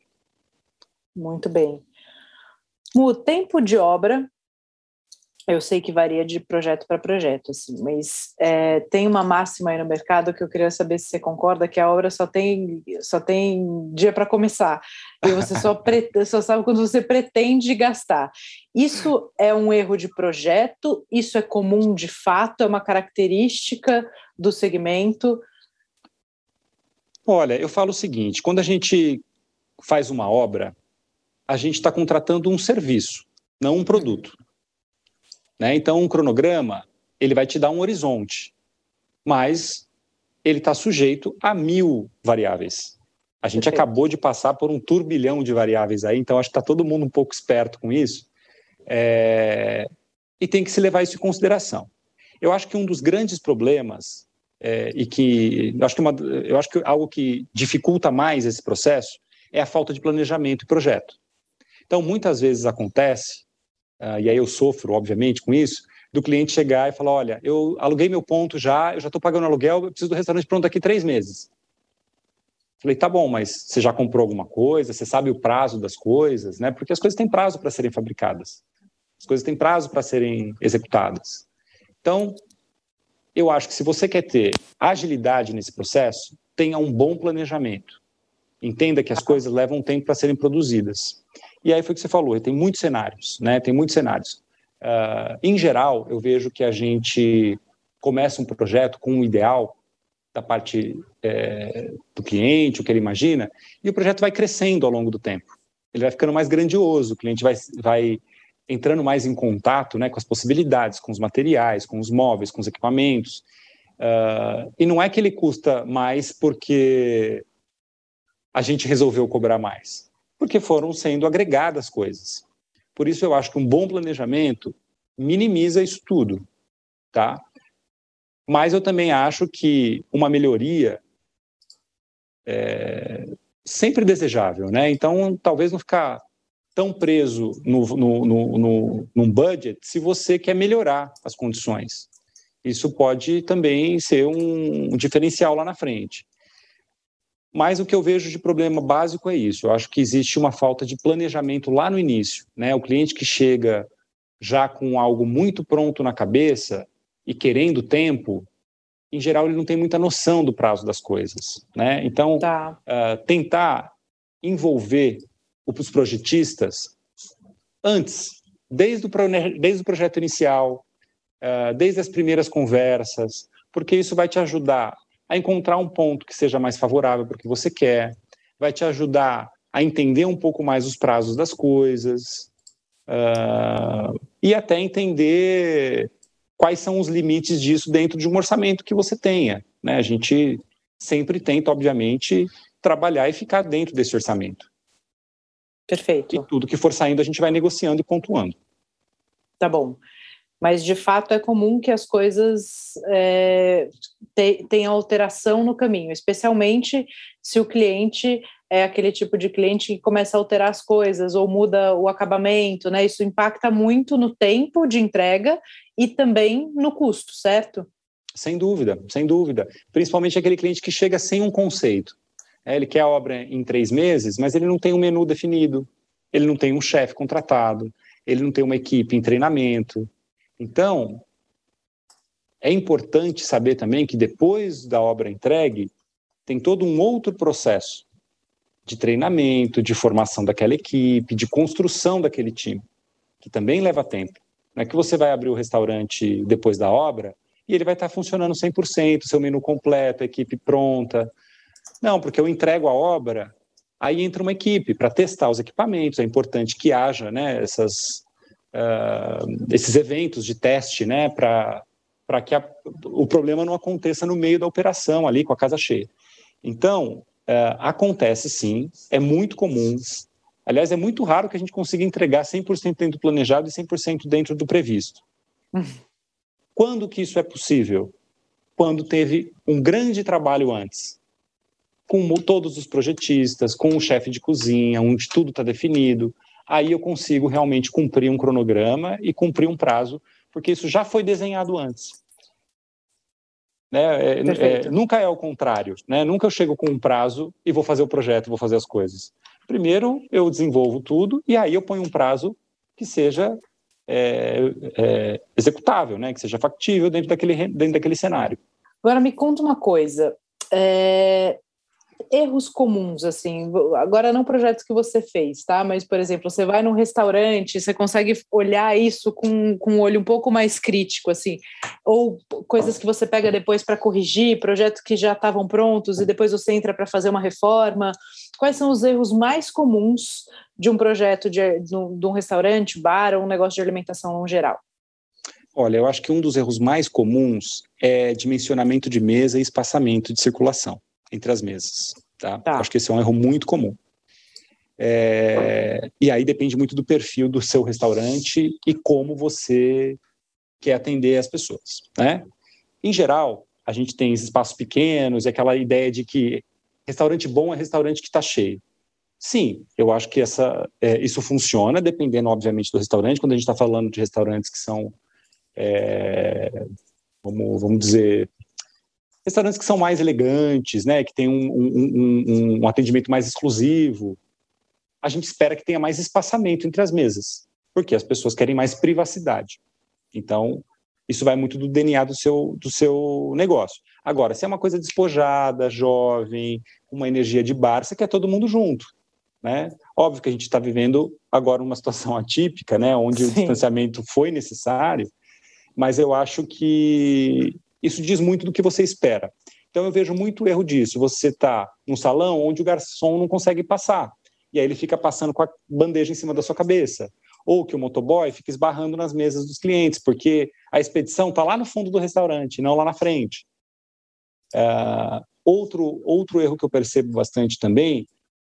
Muito bem. O tempo de obra eu sei que varia de projeto para projeto, assim, mas é, tem uma máxima aí no mercado que eu queria saber se você concorda que a obra só tem só tem dia para começar e você só, pre, só sabe quando você pretende gastar. Isso é um erro de projeto? Isso é comum de fato? É uma característica do segmento? Olha, eu falo o seguinte: quando a gente faz uma obra, a gente está contratando um serviço, não um produto. Né? Então, um cronograma ele vai te dar um horizonte, mas ele está sujeito a mil variáveis. A gente Perfeito. acabou de passar por um turbilhão de variáveis aí, então acho que está todo mundo um pouco esperto com isso. É... E tem que se levar isso em consideração. Eu acho que um dos grandes problemas, é, e que eu acho que, uma, eu acho que algo que dificulta mais esse processo é a falta de planejamento e projeto. Então, muitas vezes acontece uh, e aí eu sofro, obviamente, com isso, do cliente chegar e falar: olha, eu aluguei meu ponto já, eu já estou pagando aluguel, eu preciso do restaurante pronto daqui três meses. Falei, tá bom, mas você já comprou alguma coisa? Você sabe o prazo das coisas, né? Porque as coisas têm prazo para serem fabricadas, as coisas têm prazo para serem executadas. Então, eu acho que se você quer ter agilidade nesse processo, tenha um bom planejamento. Entenda que as coisas levam tempo para serem produzidas. E aí foi o que você falou, tem muitos cenários, né? Tem muitos cenários. Uh, em geral, eu vejo que a gente começa um projeto com um ideal da parte é, do cliente, o que ele imagina, e o projeto vai crescendo ao longo do tempo. Ele vai ficando mais grandioso, o cliente vai, vai entrando mais em contato né, com as possibilidades, com os materiais, com os móveis, com os equipamentos. Uh, e não é que ele custa mais porque a gente resolveu cobrar mais, porque foram sendo agregadas coisas. Por isso eu acho que um bom planejamento minimiza isso tudo, tá? Mas eu também acho que uma melhoria é sempre desejável, né? Então, talvez não ficar tão preso no, no, no, no, num budget se você quer melhorar as condições. Isso pode também ser um, um diferencial lá na frente. Mas o que eu vejo de problema básico é isso. Eu acho que existe uma falta de planejamento lá no início. Né? O cliente que chega já com algo muito pronto na cabeça e querendo tempo, em geral ele não tem muita noção do prazo das coisas, né? Então, tá. uh, tentar envolver os projetistas antes, desde o, desde o projeto inicial, uh, desde as primeiras conversas, porque isso vai te ajudar a encontrar um ponto que seja mais favorável para o que você quer, vai te ajudar a entender um pouco mais os prazos das coisas, uh, e até entender quais são os limites disso dentro de um orçamento que você tenha. Né? A gente sempre tenta, obviamente, trabalhar e ficar dentro desse orçamento. Perfeito. E tudo que for saindo a gente vai negociando e pontuando. Tá bom. Mas de fato é comum que as coisas é, tenham alteração no caminho, especialmente se o cliente é aquele tipo de cliente que começa a alterar as coisas ou muda o acabamento, né? Isso impacta muito no tempo de entrega e também no custo, certo? Sem dúvida, sem dúvida. Principalmente aquele cliente que chega sem um conceito. É, ele quer a obra em três meses, mas ele não tem um menu definido, ele não tem um chefe contratado, ele não tem uma equipe em treinamento. Então, é importante saber também que depois da obra entregue, tem todo um outro processo de treinamento, de formação daquela equipe, de construção daquele time, que também leva tempo. Não é que você vai abrir o restaurante depois da obra e ele vai estar funcionando 100%, seu menu completo, a equipe pronta. Não, porque eu entrego a obra, aí entra uma equipe para testar os equipamentos. É importante que haja né, essas, uh, esses eventos de teste né, para que a, o problema não aconteça no meio da operação, ali com a casa cheia. Então, Uh, acontece sim, é muito comum. Aliás, é muito raro que a gente consiga entregar 100% dentro do planejado e 100% dentro do previsto. Quando que isso é possível? Quando teve um grande trabalho antes, com todos os projetistas, com o chefe de cozinha, onde tudo está definido. Aí eu consigo realmente cumprir um cronograma e cumprir um prazo, porque isso já foi desenhado antes. Né? É, é, nunca é o contrário, né? Nunca eu chego com um prazo e vou fazer o projeto, vou fazer as coisas. Primeiro eu desenvolvo tudo e aí eu ponho um prazo que seja é, é executável, né? Que seja factível dentro daquele, dentro daquele cenário. Agora me conta uma coisa. É, erros comuns, assim, agora não projetos que você fez, tá? Mas, por exemplo, você vai num restaurante, você consegue olhar isso com, com um olho um pouco mais crítico, assim, ou coisas que você pega depois para corrigir, projetos que já estavam prontos e depois você entra para fazer uma reforma. Quais são os erros mais comuns de um projeto de, de um restaurante, bar ou um negócio de alimentação no geral? Olha, eu acho que um dos erros mais comuns é dimensionamento de mesa e espaçamento de circulação entre as mesas. Tá? tá. Acho que esse é um erro muito comum. É, e aí depende muito do perfil do seu restaurante e como você quer atender as pessoas. Né? Em geral, a gente tem espaços pequenos e aquela ideia de que restaurante bom é restaurante que está cheio. Sim, eu acho que essa, é, isso funciona, dependendo, obviamente, do restaurante. Quando a gente está falando de restaurantes que são, é, vamos, vamos dizer, restaurantes que são mais elegantes, né, que tem um, um, um, um, atendimento mais exclusivo, a gente espera que tenha mais espaçamento entre as mesas, porque as pessoas querem mais privacidade. Então, isso vai muito do DNA do seu, do seu negócio. Agora, se é uma coisa despojada, jovem, uma energia de bar, você quer todo mundo junto. Né? Óbvio que a gente está vivendo agora uma situação atípica, né, onde Sim. o distanciamento foi necessário, mas eu acho que isso diz muito do que você espera. Então eu vejo muito erro disso. Você está num salão onde o garçom não consegue passar, e aí ele fica passando com a bandeja em cima da sua cabeça. ou que o motoboy fica esbarrando nas mesas dos clientes, porque a expedição está lá no fundo do restaurante, não lá na frente. Uh, outro, outro erro que eu percebo bastante também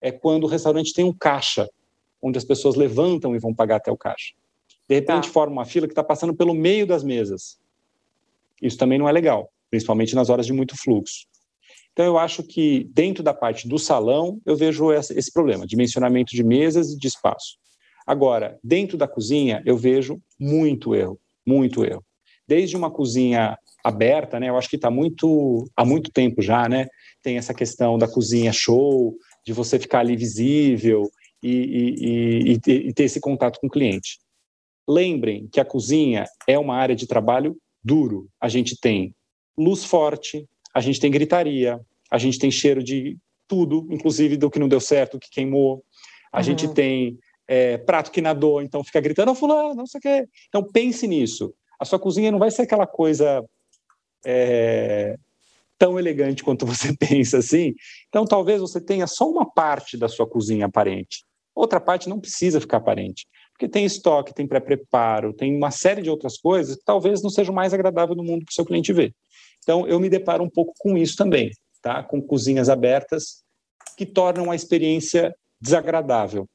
é quando o restaurante tem um caixa, onde as pessoas levantam e vão pagar até o caixa. De repente tá. forma uma fila que está passando pelo meio das mesas. Isso também não é legal, principalmente nas horas de muito fluxo. Então, eu acho que dentro da parte do salão, eu vejo esse problema, dimensionamento de mesas e de espaço. Agora, dentro da cozinha, eu vejo muito erro, muito erro. Desde uma cozinha aberta, né? Eu acho que está muito há muito tempo já, né? Tem essa questão da cozinha show, de você ficar ali visível e, e, e, e ter esse contato com o cliente. Lembrem que a cozinha é uma área de trabalho duro. A gente tem luz forte, a gente tem gritaria, a gente tem cheiro de tudo, inclusive do que não deu certo, que queimou. A uhum. gente tem é, prato que nadou, então fica gritando, oh, fulano, não sei o quê. Então pense nisso. A sua cozinha não vai ser aquela coisa é, tão elegante quanto você pensa assim. Então talvez você tenha só uma parte da sua cozinha aparente. Outra parte não precisa ficar aparente. Porque tem estoque, tem pré-preparo, tem uma série de outras coisas que talvez não seja o mais agradável do mundo para o seu cliente ver. Então, eu me deparo um pouco com isso também, tá? com cozinhas abertas que tornam a experiência desagradável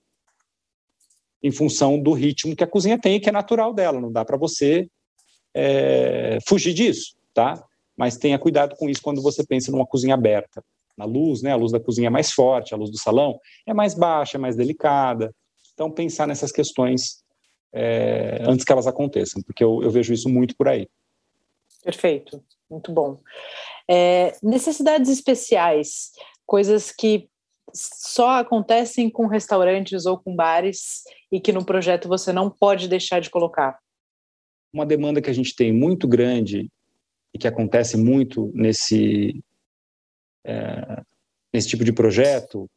em função do ritmo que a cozinha tem, que é natural dela, não dá para você é, fugir disso, tá? Mas tenha cuidado com isso quando você pensa numa cozinha aberta. Na luz, né? A luz da cozinha é mais forte, a luz do salão é mais baixa, é mais delicada. Então, pensar nessas questões é, antes que elas aconteçam, porque eu, eu vejo isso muito por aí. Perfeito, muito bom. É, necessidades especiais, coisas que só acontecem com restaurantes ou com bares e que no projeto você não pode deixar de colocar. Uma demanda que a gente tem muito grande e que acontece muito nesse é, nesse tipo de projeto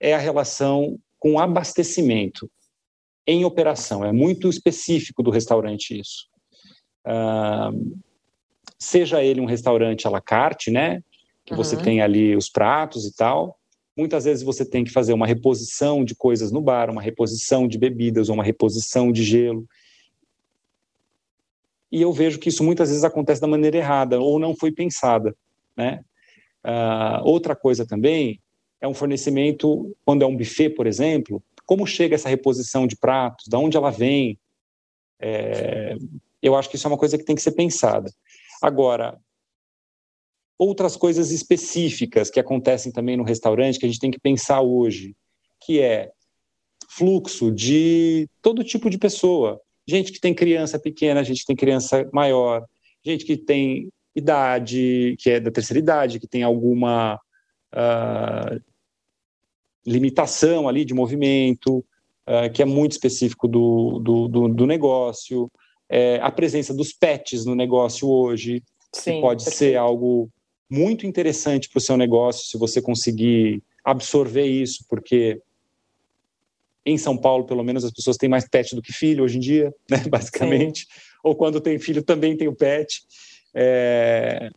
é a relação com abastecimento em operação. É muito específico do restaurante isso. Uh, seja ele um restaurante à la carte, né? Que uhum. você tem ali os pratos e tal. Muitas vezes você tem que fazer uma reposição de coisas no bar, uma reposição de bebidas, ou uma reposição de gelo. E eu vejo que isso muitas vezes acontece da maneira errada, ou não foi pensada, né? Uh, outra coisa também é um fornecimento, quando é um buffet, por exemplo, como chega essa reposição de pratos, de onde ela vem. É, eu acho que isso é uma coisa que tem que ser pensada. Agora, outras coisas específicas que acontecem também no restaurante que a gente tem que pensar hoje, que é fluxo de todo tipo de pessoa. Gente que tem criança pequena, gente que tem criança maior, gente que tem idade, que é da terceira idade, que tem alguma uh, limitação ali de movimento, uh, que é muito específico do, do, do, do negócio é, a presença dos pets no negócio hoje, Sim, que pode perfeito. ser algo muito interessante para o seu negócio se você conseguir absorver isso, porque em São Paulo, pelo menos, as pessoas têm mais pet do que filho hoje em dia, né, basicamente. Sim. Ou quando tem filho, também tem o pet. É...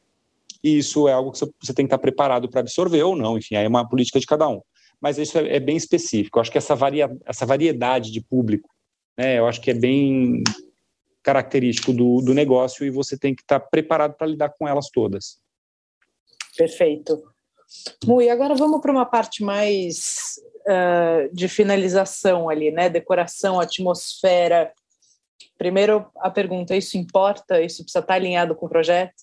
E isso é algo que você tem que estar preparado para absorver ou não, enfim, aí é uma política de cada um. Mas isso é, é bem específico. Eu acho que essa, varia... essa variedade de público, né, eu acho que é bem característico do, do negócio e você tem que estar preparado para lidar com elas todas. Perfeito. Mu, e agora vamos para uma parte mais uh, de finalização ali, né? Decoração, atmosfera. Primeiro, a pergunta: isso importa? Isso precisa estar alinhado com o projeto?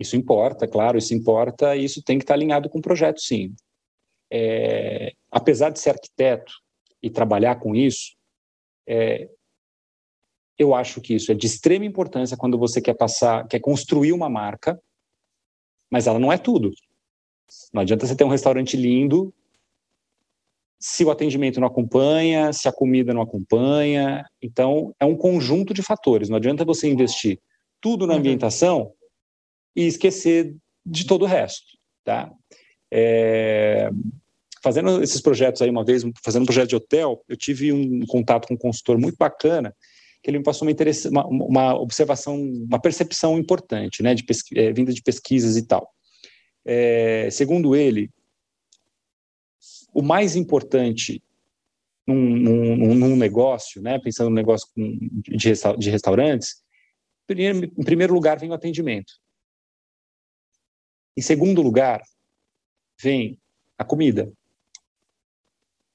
Isso importa, claro, isso importa e isso tem que estar alinhado com o projeto, sim. É, apesar de ser arquiteto e trabalhar com isso, é, eu acho que isso é de extrema importância quando você quer passar, quer construir uma marca, mas ela não é tudo. Não adianta você ter um restaurante lindo se o atendimento não acompanha, se a comida não acompanha. Então, é um conjunto de fatores. Não adianta você investir tudo na uhum. ambientação e esquecer de todo o resto, tá? É... Fazendo esses projetos aí uma vez, fazendo um projeto de hotel, eu tive um contato com um consultor muito bacana que ele me passou uma, uma, uma observação, uma percepção importante, né, de é, vinda de pesquisas e tal. É, segundo ele, o mais importante num, num, num negócio, né, pensando no negócio de, de restaurantes, em primeiro lugar vem o atendimento. Em segundo lugar, vem a comida.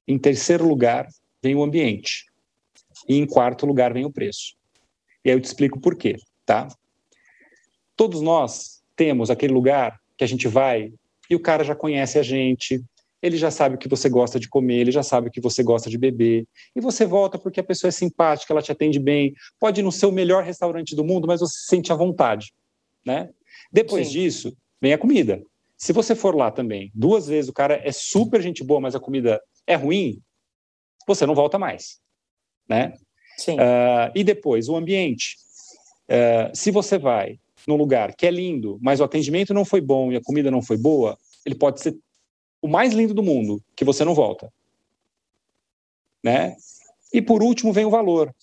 Em terceiro lugar, vem o ambiente. E em quarto lugar, vem o preço. E aí eu te explico por quê, tá? Todos nós temos aquele lugar que a gente vai e o cara já conhece a gente, ele já sabe o que você gosta de comer, ele já sabe o que você gosta de beber, e você volta porque a pessoa é simpática, ela te atende bem, pode ir no seu melhor restaurante do mundo, mas você se sente à vontade, né? Depois Sim. disso, vem a comida. Se você for lá também, duas vezes o cara é super gente boa, mas a comida é ruim, você não volta mais, né? Sim. Uh, e depois, o ambiente. Uh, se você vai num lugar que é lindo, mas o atendimento não foi bom e a comida não foi boa, ele pode ser o mais lindo do mundo, que você não volta. Né? E por último vem o valor.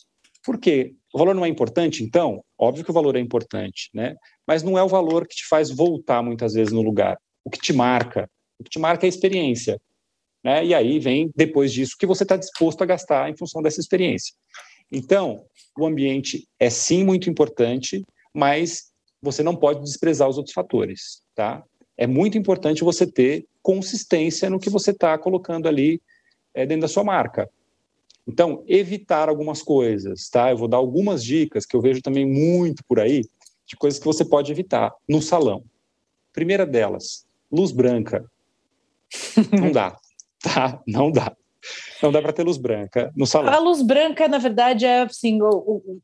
Por quê? O valor não é importante, então? Óbvio que o valor é importante, né? Mas não é o valor que te faz voltar muitas vezes no lugar. O que te marca, o que te marca é a experiência. Né? E aí vem, depois disso, o que você está disposto a gastar em função dessa experiência. Então, o ambiente é sim muito importante, mas você não pode desprezar os outros fatores, tá? É muito importante você ter consistência no que você está colocando ali é, dentro da sua marca. Então, evitar algumas coisas, tá? Eu vou dar algumas dicas que eu vejo também muito por aí, de coisas que você pode evitar no salão. Primeira delas, luz branca. Não dá, tá? Não dá. Não dá para ter luz branca no salão. A luz branca, na verdade, é assim, o, o,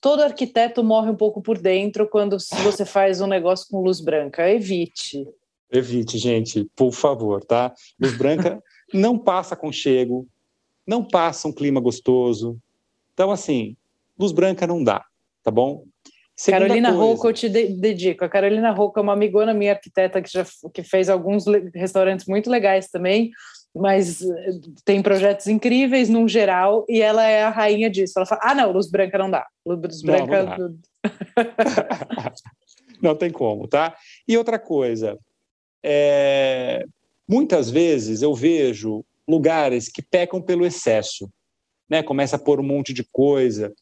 todo arquiteto morre um pouco por dentro quando você faz um negócio com luz branca. Evite. Evite, gente, por favor, tá? Luz branca não passa conchego, não passa um clima gostoso. Então, assim, luz branca não dá, tá bom? Segunda Carolina coisa... Rocco, eu te dedico. A Carolina Rocco é uma amigona minha arquiteta que já que fez alguns restaurantes muito legais também, mas eh, tem projetos incríveis num geral e ela é a rainha disso. Ela fala: ah, não, luz branca não dá. Luz branca. Não, não, não tem como, tá? E outra coisa, é, muitas vezes eu vejo lugares que pecam pelo excesso, né? Começa a pôr um monte de coisa.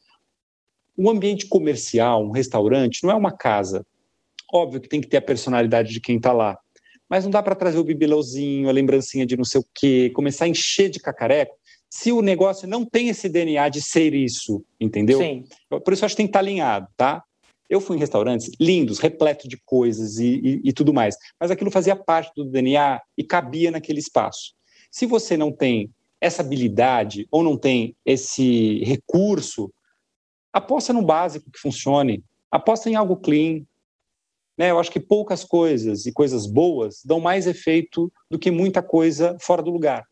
Um ambiente comercial, um restaurante, não é uma casa. Óbvio que tem que ter a personalidade de quem está lá, mas não dá para trazer o bibelôzinho, a lembrancinha de não sei o quê, começar a encher de cacareco, se o negócio não tem esse DNA de ser isso, entendeu? Sim. Por isso eu acho que tem que estar tá alinhado, tá? Eu fui em restaurantes lindos, repletos de coisas e, e, e tudo mais, mas aquilo fazia parte do DNA e cabia naquele espaço. Se você não tem essa habilidade ou não tem esse recurso, aposta no básico que funcione, aposta em algo clean. Né? Eu acho que poucas coisas e coisas boas dão mais efeito do que muita coisa fora do lugar.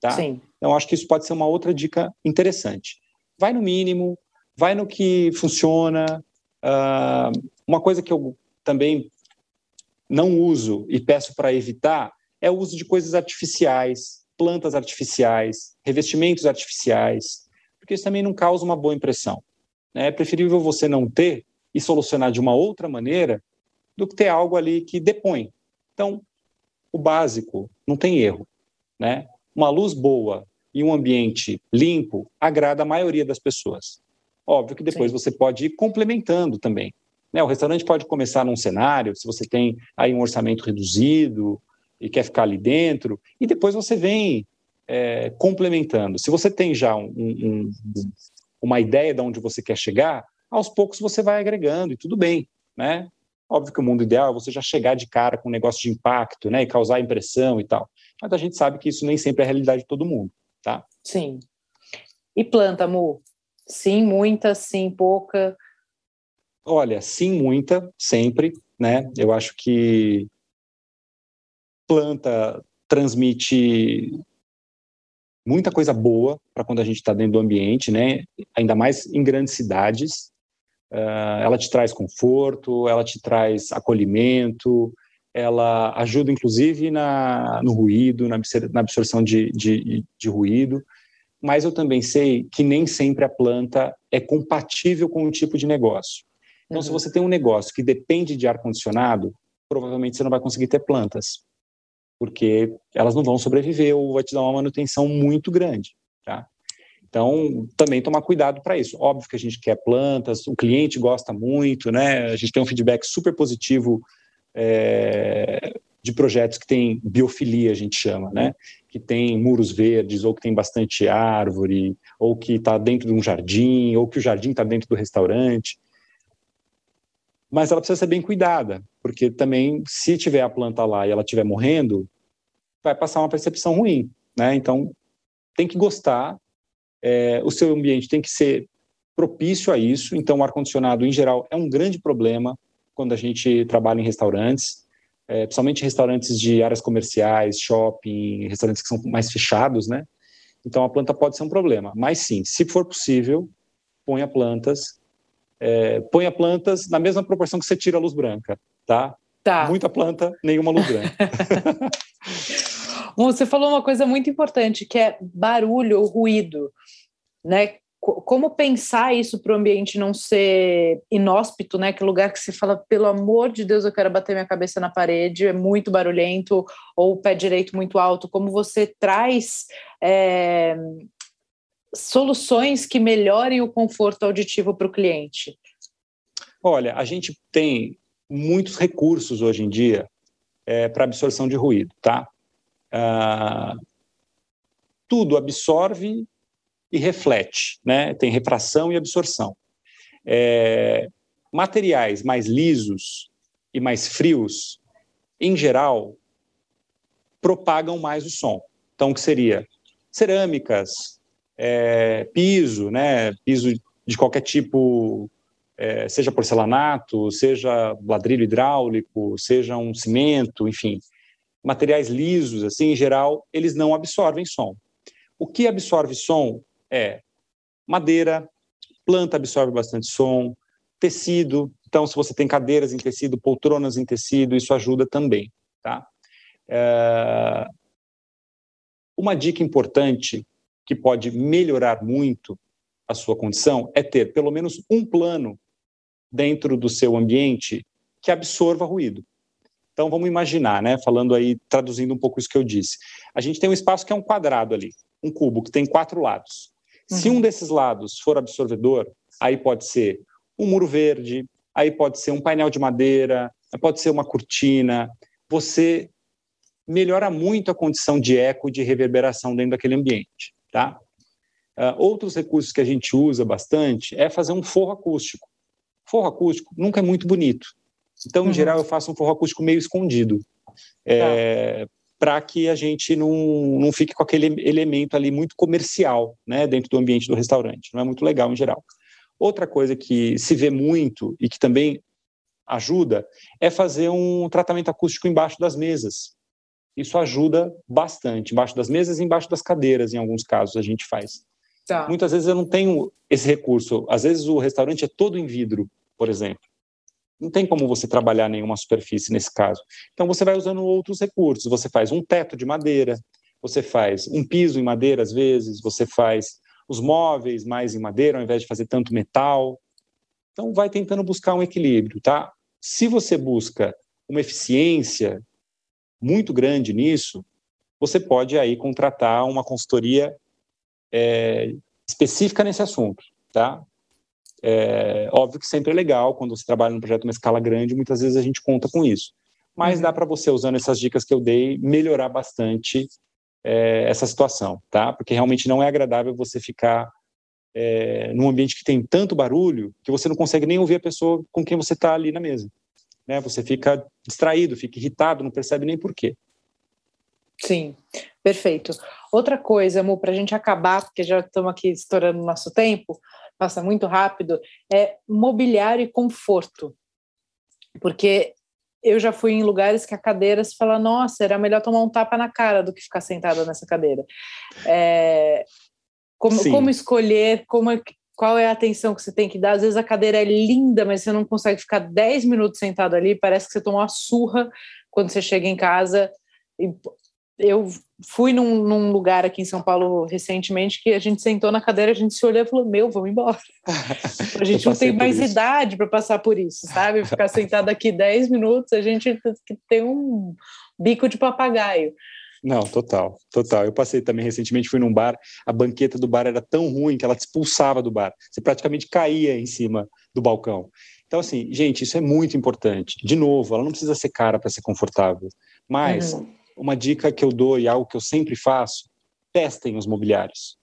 Tá? Sim. Então, acho que isso pode ser uma outra dica interessante. Vai no mínimo, vai no que funciona, Uh, uma coisa que eu também não uso e peço para evitar é o uso de coisas artificiais, plantas artificiais, revestimentos artificiais, porque isso também não causa uma boa impressão. Né? É preferível você não ter e solucionar de uma outra maneira do que ter algo ali que depõe. Então, o básico não tem erro. Né? Uma luz boa e um ambiente limpo agrada a maioria das pessoas. Óbvio que depois Sim. você pode ir complementando também. Né? O restaurante pode começar num cenário, se você tem aí um orçamento reduzido e quer ficar ali dentro, e depois você vem é, complementando. Se você tem já um, um, uma ideia de onde você quer chegar, aos poucos você vai agregando e tudo bem, né? Óbvio que o mundo ideal é você já chegar de cara com um negócio de impacto, né, e causar impressão e tal. Mas a gente sabe que isso nem sempre é a realidade de todo mundo, tá? Sim. E planta, Mu? Sim, muita, sim, pouca. Olha, sim, muita, sempre, né? Eu acho que planta transmite muita coisa boa para quando a gente está dentro do ambiente, né? Ainda mais em grandes cidades. Uh, ela te traz conforto, ela te traz acolhimento, ela ajuda inclusive na, no ruído, na, absorção de, de, de ruído mas eu também sei que nem sempre a planta é compatível com o tipo de negócio. Então, uhum. se você tem um negócio que depende de ar-condicionado, provavelmente você não vai conseguir ter plantas, porque elas não vão sobreviver ou vai te dar uma manutenção muito grande. tá? Então, também tomar cuidado para isso. Óbvio que a gente quer plantas, o cliente gosta muito, né? A gente tem um feedback super positivo é, de projetos que tem biofilia, a gente chama, né? Que tem muros verdes, ou que tem bastante árvore, ou que está dentro de um jardim, ou que o jardim está dentro do restaurante. Mas ela precisa ser bem cuidada, porque também, se tiver a planta lá e ela estiver morrendo, vai passar uma percepção ruim, né? Então, tem que gostar, é, o seu ambiente tem que ser propício a isso. Então, o ar-condicionado, em geral, é um grande problema quando a gente trabalha em restaurantes é, principalmente restaurantes de áreas comerciais, shopping, restaurantes que são mais fechados, né? Então a planta pode ser um problema. Mas sim, se for possível, ponha plantas, é, ponha plantas na mesma proporção que você tira a luz branca, tá? Tá. Muita planta, nenhuma luz branca. Você falou uma coisa muito importante, que é barulho ou ruído, né? como pensar isso para o ambiente não ser inóspito, né? Que lugar que se fala, pelo amor de Deus, eu quero bater minha cabeça na parede, é muito barulhento, ou o pé direito muito alto. Como você traz é, soluções que melhorem o conforto auditivo para o cliente? Olha, a gente tem muitos recursos hoje em dia é, para absorção de ruído, tá? Ah, tudo absorve e reflete, né? Tem refração e absorção. É, materiais mais lisos e mais frios, em geral, propagam mais o som. Então, que seria cerâmicas, é, piso, né? Piso de qualquer tipo, é, seja porcelanato, seja ladrilho hidráulico, seja um cimento, enfim, materiais lisos, assim, em geral, eles não absorvem som. O que absorve som é madeira, planta absorve bastante som, tecido. Então, se você tem cadeiras em tecido, poltronas em tecido, isso ajuda também. Tá? É... Uma dica importante que pode melhorar muito a sua condição é ter pelo menos um plano dentro do seu ambiente que absorva ruído. Então vamos imaginar, né, falando aí, traduzindo um pouco isso que eu disse. A gente tem um espaço que é um quadrado ali, um cubo que tem quatro lados. Uhum. Se um desses lados for absorvedor, aí pode ser um muro verde, aí pode ser um painel de madeira, pode ser uma cortina. Você melhora muito a condição de eco e de reverberação dentro daquele ambiente, tá? Uh, outros recursos que a gente usa bastante é fazer um forro acústico. Forro acústico nunca é muito bonito. Então, em uhum. geral, eu faço um forro acústico meio escondido. É, tá para que a gente não, não fique com aquele elemento ali muito comercial né, dentro do ambiente do restaurante. Não é muito legal em geral. Outra coisa que se vê muito e que também ajuda é fazer um tratamento acústico embaixo das mesas. Isso ajuda bastante. Embaixo das mesas e embaixo das cadeiras, em alguns casos, a gente faz. Tá. Muitas vezes eu não tenho esse recurso. Às vezes o restaurante é todo em vidro, por exemplo. Não tem como você trabalhar nenhuma superfície nesse caso. Então você vai usando outros recursos. Você faz um teto de madeira, você faz um piso em madeira às vezes, você faz os móveis mais em madeira ao invés de fazer tanto metal. Então vai tentando buscar um equilíbrio, tá? Se você busca uma eficiência muito grande nisso, você pode aí contratar uma consultoria é, específica nesse assunto, tá? É, óbvio que sempre é legal, quando você trabalha num projeto uma escala grande, muitas vezes a gente conta com isso. Mas uhum. dá para você, usando essas dicas que eu dei, melhorar bastante é, essa situação, tá? Porque realmente não é agradável você ficar é, num ambiente que tem tanto barulho que você não consegue nem ouvir a pessoa com quem você está ali na mesa. Né? Você fica distraído, fica irritado, não percebe nem por quê. Sim, perfeito. Outra coisa, Mu, para a gente acabar, porque já estamos aqui estourando o nosso tempo, passa muito rápido, é mobiliário e conforto. Porque eu já fui em lugares que a cadeira se fala, nossa, era melhor tomar um tapa na cara do que ficar sentada nessa cadeira. É, como, como escolher, como, é qual é a atenção que você tem que dar? Às vezes a cadeira é linda, mas você não consegue ficar 10 minutos sentado ali, parece que você tomou uma surra quando você chega em casa. E eu fui num, num, lugar aqui em São Paulo recentemente que a gente sentou na cadeira, a gente se olhou e falou: Meu, vamos embora. A gente não tem mais isso. idade para passar por isso, sabe? Ficar sentado aqui 10 minutos, a gente tem um bico de papagaio. Não, total, total. Eu passei também recentemente, fui num bar, a banqueta do bar era tão ruim que ela te expulsava do bar. Você praticamente caía em cima do balcão. Então, assim, gente, isso é muito importante. De novo, ela não precisa ser cara para ser confortável. Mas uhum. Uma dica que eu dou e algo que eu sempre faço, testem os mobiliários.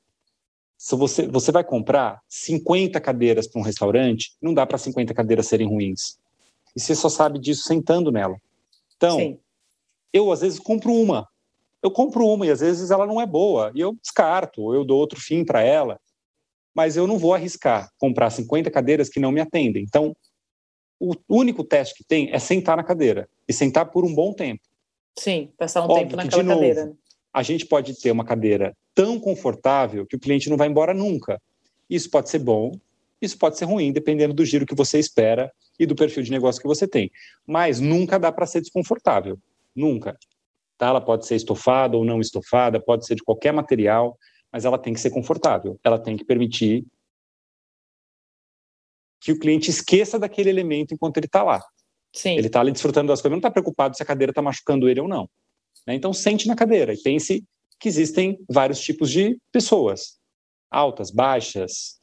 Se você, você vai comprar 50 cadeiras para um restaurante, não dá para 50 cadeiras serem ruins. E você só sabe disso sentando nela. Então, Sim. eu às vezes compro uma, eu compro uma e às vezes ela não é boa e eu descarto, ou eu dou outro fim para ela, mas eu não vou arriscar comprar 50 cadeiras que não me atendem. Então, o único teste que tem é sentar na cadeira e sentar por um bom tempo. Sim, passar um Óbvio tempo naquela que, novo, cadeira. A gente pode ter uma cadeira tão confortável que o cliente não vai embora nunca. Isso pode ser bom, isso pode ser ruim, dependendo do giro que você espera e do perfil de negócio que você tem. Mas nunca dá para ser desconfortável. Nunca. Tá? Ela pode ser estofada ou não estofada, pode ser de qualquer material, mas ela tem que ser confortável. Ela tem que permitir que o cliente esqueça daquele elemento enquanto ele está lá. Sim. Ele está ali desfrutando das coisas, não está preocupado se a cadeira está machucando ele ou não. Né? Então, sente na cadeira e pense que existem vários tipos de pessoas, altas, baixas,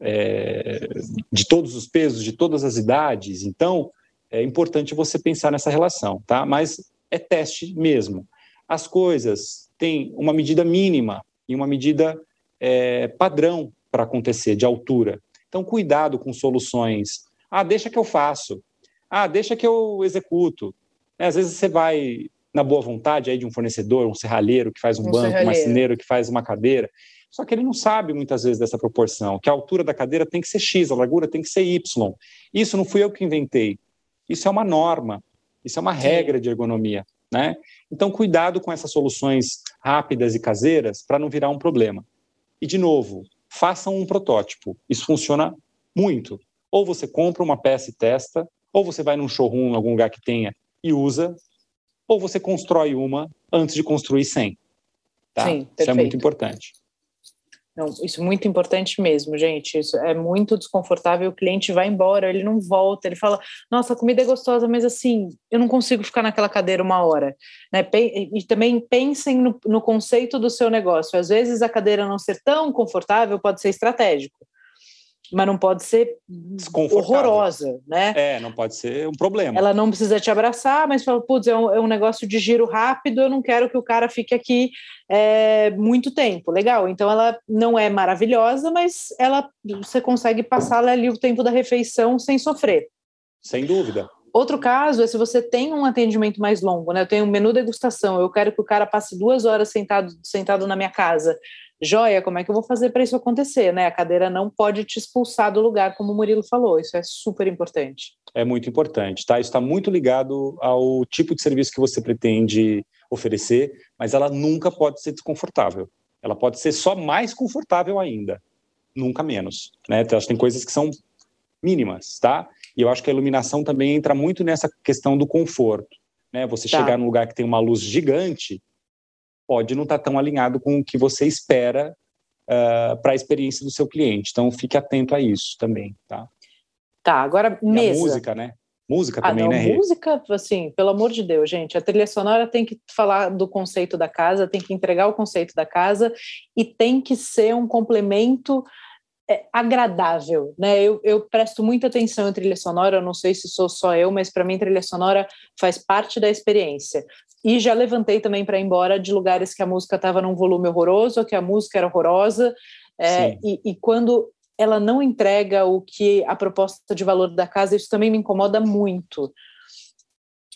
é, de todos os pesos, de todas as idades. Então, é importante você pensar nessa relação, tá? Mas é teste mesmo. As coisas têm uma medida mínima e uma medida é, padrão para acontecer, de altura. Então, cuidado com soluções. Ah, deixa que eu faço. Ah, deixa que eu executo. É, às vezes você vai na boa vontade aí de um fornecedor, um serralheiro que faz um, um banco, serralheiro. um marceneiro que faz uma cadeira. Só que ele não sabe muitas vezes dessa proporção, que a altura da cadeira tem que ser X, a largura tem que ser Y. Isso não fui eu que inventei. Isso é uma norma. Isso é uma regra de ergonomia, né? Então, cuidado com essas soluções rápidas e caseiras para não virar um problema. E, de novo, façam um protótipo. Isso funciona muito. Ou você compra uma peça e testa, ou você vai num showroom, em algum lugar que tenha, e usa, ou você constrói uma antes de construir 100. Tá? Sim, Isso é muito importante. Não, isso é muito importante mesmo, gente. Isso é muito desconfortável. O cliente vai embora, ele não volta, ele fala: Nossa, a comida é gostosa, mas assim, eu não consigo ficar naquela cadeira uma hora. Né? E também pensem no, no conceito do seu negócio. Às vezes a cadeira não ser tão confortável pode ser estratégico mas não pode ser horrorosa, né? É, não pode ser um problema. Ela não precisa te abraçar, mas fala, putz, é um, é um negócio de giro rápido, eu não quero que o cara fique aqui é, muito tempo. Legal, então ela não é maravilhosa, mas ela você consegue passar ali o tempo da refeição sem sofrer. Sem dúvida. Outro caso é se você tem um atendimento mais longo, né? Eu tenho um menu degustação, eu quero que o cara passe duas horas sentado, sentado na minha casa joia, como é que eu vou fazer para isso acontecer, né? A cadeira não pode te expulsar do lugar, como o Murilo falou, isso é super importante. É muito importante, tá? Isso está muito ligado ao tipo de serviço que você pretende oferecer, mas ela nunca pode ser desconfortável. Ela pode ser só mais confortável ainda, nunca menos, né? Então, tem coisas que são mínimas, tá? E eu acho que a iluminação também entra muito nessa questão do conforto, né? Você tá. chegar num lugar que tem uma luz gigante, pode não estar tá tão alinhado com o que você espera uh, para a experiência do seu cliente. Então, fique atento a isso também, tá? Tá, agora mesa. Música, né? Música ah, também, não, né? Música, assim, pelo amor de Deus, gente, a trilha sonora tem que falar do conceito da casa, tem que entregar o conceito da casa e tem que ser um complemento é, agradável, né? Eu, eu, presto muita atenção em trilha sonora, não sei se sou só eu, mas para mim trilha sonora faz parte da experiência. E já levantei também para ir embora de lugares que a música estava num volume horroroso, que a música era horrorosa, é, e, e, quando ela não entrega o que a proposta de valor da casa, isso também me incomoda muito.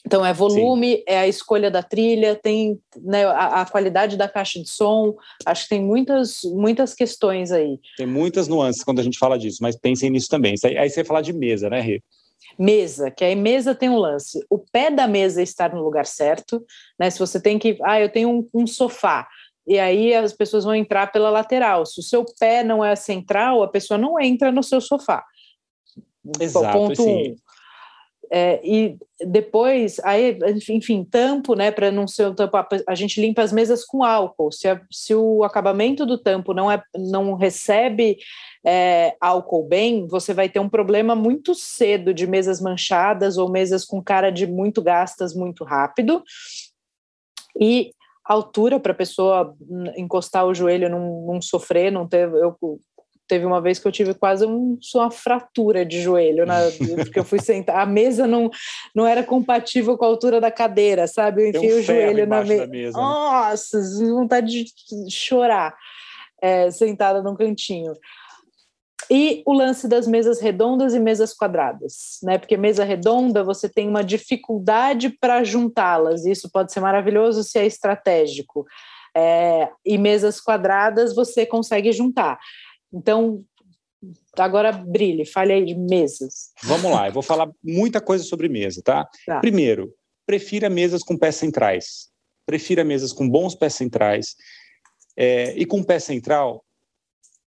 Então, é volume, Sim. é a escolha da trilha, tem né, a, a, qualidade da caixa de som, acho que tem muitas, muitas questões aí. Tem muitas nuances quando a gente fala disso, mas pensem nisso também. Aí você falar de mesa, né, Rê? Mesa, que aí mesa tem um lance. O pé da mesa estar no lugar certo, né? Se você tem que. Ah, eu tenho um, um sofá. E aí as pessoas vão entrar pela lateral. Se o seu pé não é central, a pessoa não entra no seu sofá. Exato. Ponto um. É, e depois, aí, enfim, tampo, né, para não ser o tampo, a gente limpa as mesas com álcool. Se, a, se o acabamento do tampo não, é, não recebe é, álcool bem, você vai ter um problema muito cedo de mesas manchadas ou mesas com cara de muito gastas muito rápido. E altura para a pessoa encostar o joelho, não, não sofrer, não ter. Eu, teve uma vez que eu tive quase um, uma fratura de joelho, né? porque eu fui sentar, a mesa não, não era compatível com a altura da cadeira, sabe? Eu enfiei um o joelho na me... mesa. Né? Nossa, vontade de chorar, é, sentada num cantinho. E o lance das mesas redondas e mesas quadradas, né? Porque mesa redonda você tem uma dificuldade para juntá-las. Isso pode ser maravilhoso se é estratégico. É, e mesas quadradas você consegue juntar. Então, agora brilhe, fale aí de mesas. Vamos lá, eu vou falar muita coisa sobre mesa, tá? tá. Primeiro, prefira mesas com pés centrais. Prefira mesas com bons pés centrais. É, e com pé central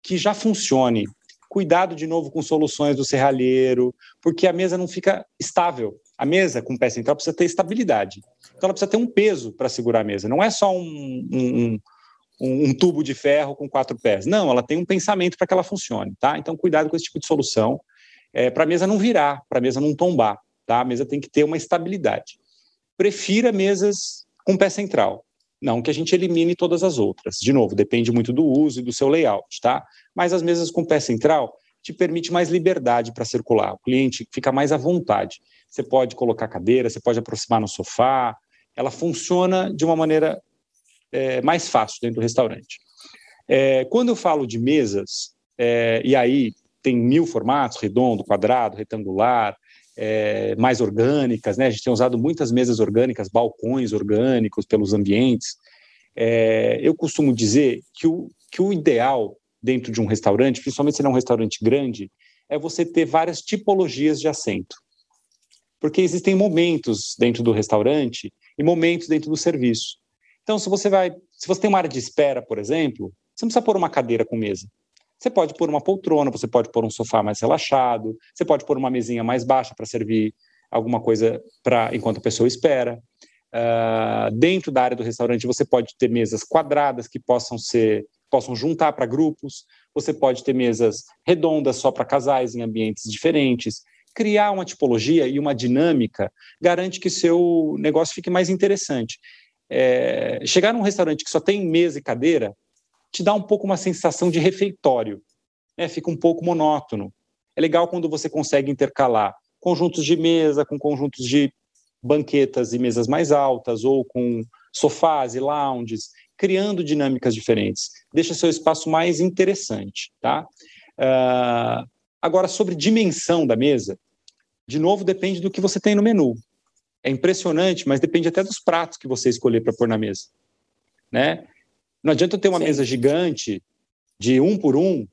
que já funcione Cuidado de novo com soluções do serralheiro, porque a mesa não fica estável. A mesa com pé central precisa ter estabilidade. Então ela precisa ter um peso para segurar a mesa. Não é só um, um, um, um, tubo de ferro com quatro pés. Não, ela tem um pensamento para que ela funcione, tá? Então cuidado com esse tipo de solução. É, para a mesa não virar, para a mesa não tombar, tá? A mesa tem que ter uma estabilidade. Prefira mesas com pé central. Não que a gente elimine todas as outras. De novo, depende muito do uso e do seu layout, tá? Mas as mesas com pé central te permite mais liberdade para circular. O cliente fica mais à vontade. Você pode colocar cadeira, você pode aproximar no sofá. Ela funciona de uma maneira é, mais fácil dentro do restaurante. É, quando eu falo de mesas, é, e aí tem mil formatos, redondo, quadrado, retangular, é, mais orgânicas, né? A gente tem usado muitas mesas orgânicas, balcões orgânicos pelos ambientes. É, eu costumo dizer que o, que o ideal dentro de um restaurante, principalmente se não é um restaurante grande, é você ter várias tipologias de assento. Porque existem momentos dentro do restaurante e momentos dentro do serviço. Então, se você vai, se você tem uma área de espera, por exemplo, você não precisa pôr uma cadeira com mesa. Você pode pôr uma poltrona, você pode pôr um sofá mais relaxado, você pode pôr uma mesinha mais baixa para servir alguma coisa para enquanto a pessoa espera. Uh, dentro da área do restaurante, você pode ter mesas quadradas que possam ser possam juntar para grupos. Você pode ter mesas redondas só para casais em ambientes diferentes. Criar uma tipologia e uma dinâmica garante que seu negócio fique mais interessante. É, chegar num restaurante que só tem mesa e cadeira te dá um pouco uma sensação de refeitório, né? fica um pouco monótono. É legal quando você consegue intercalar conjuntos de mesa com conjuntos de banquetas e mesas mais altas, ou com sofás e lounges, criando dinâmicas diferentes. Deixa seu espaço mais interessante, tá? Uh, agora, sobre dimensão da mesa, de novo, depende do que você tem no menu. É impressionante, mas depende até dos pratos que você escolher para pôr na mesa. Né? Não adianta ter uma Sim. mesa gigante de um por um,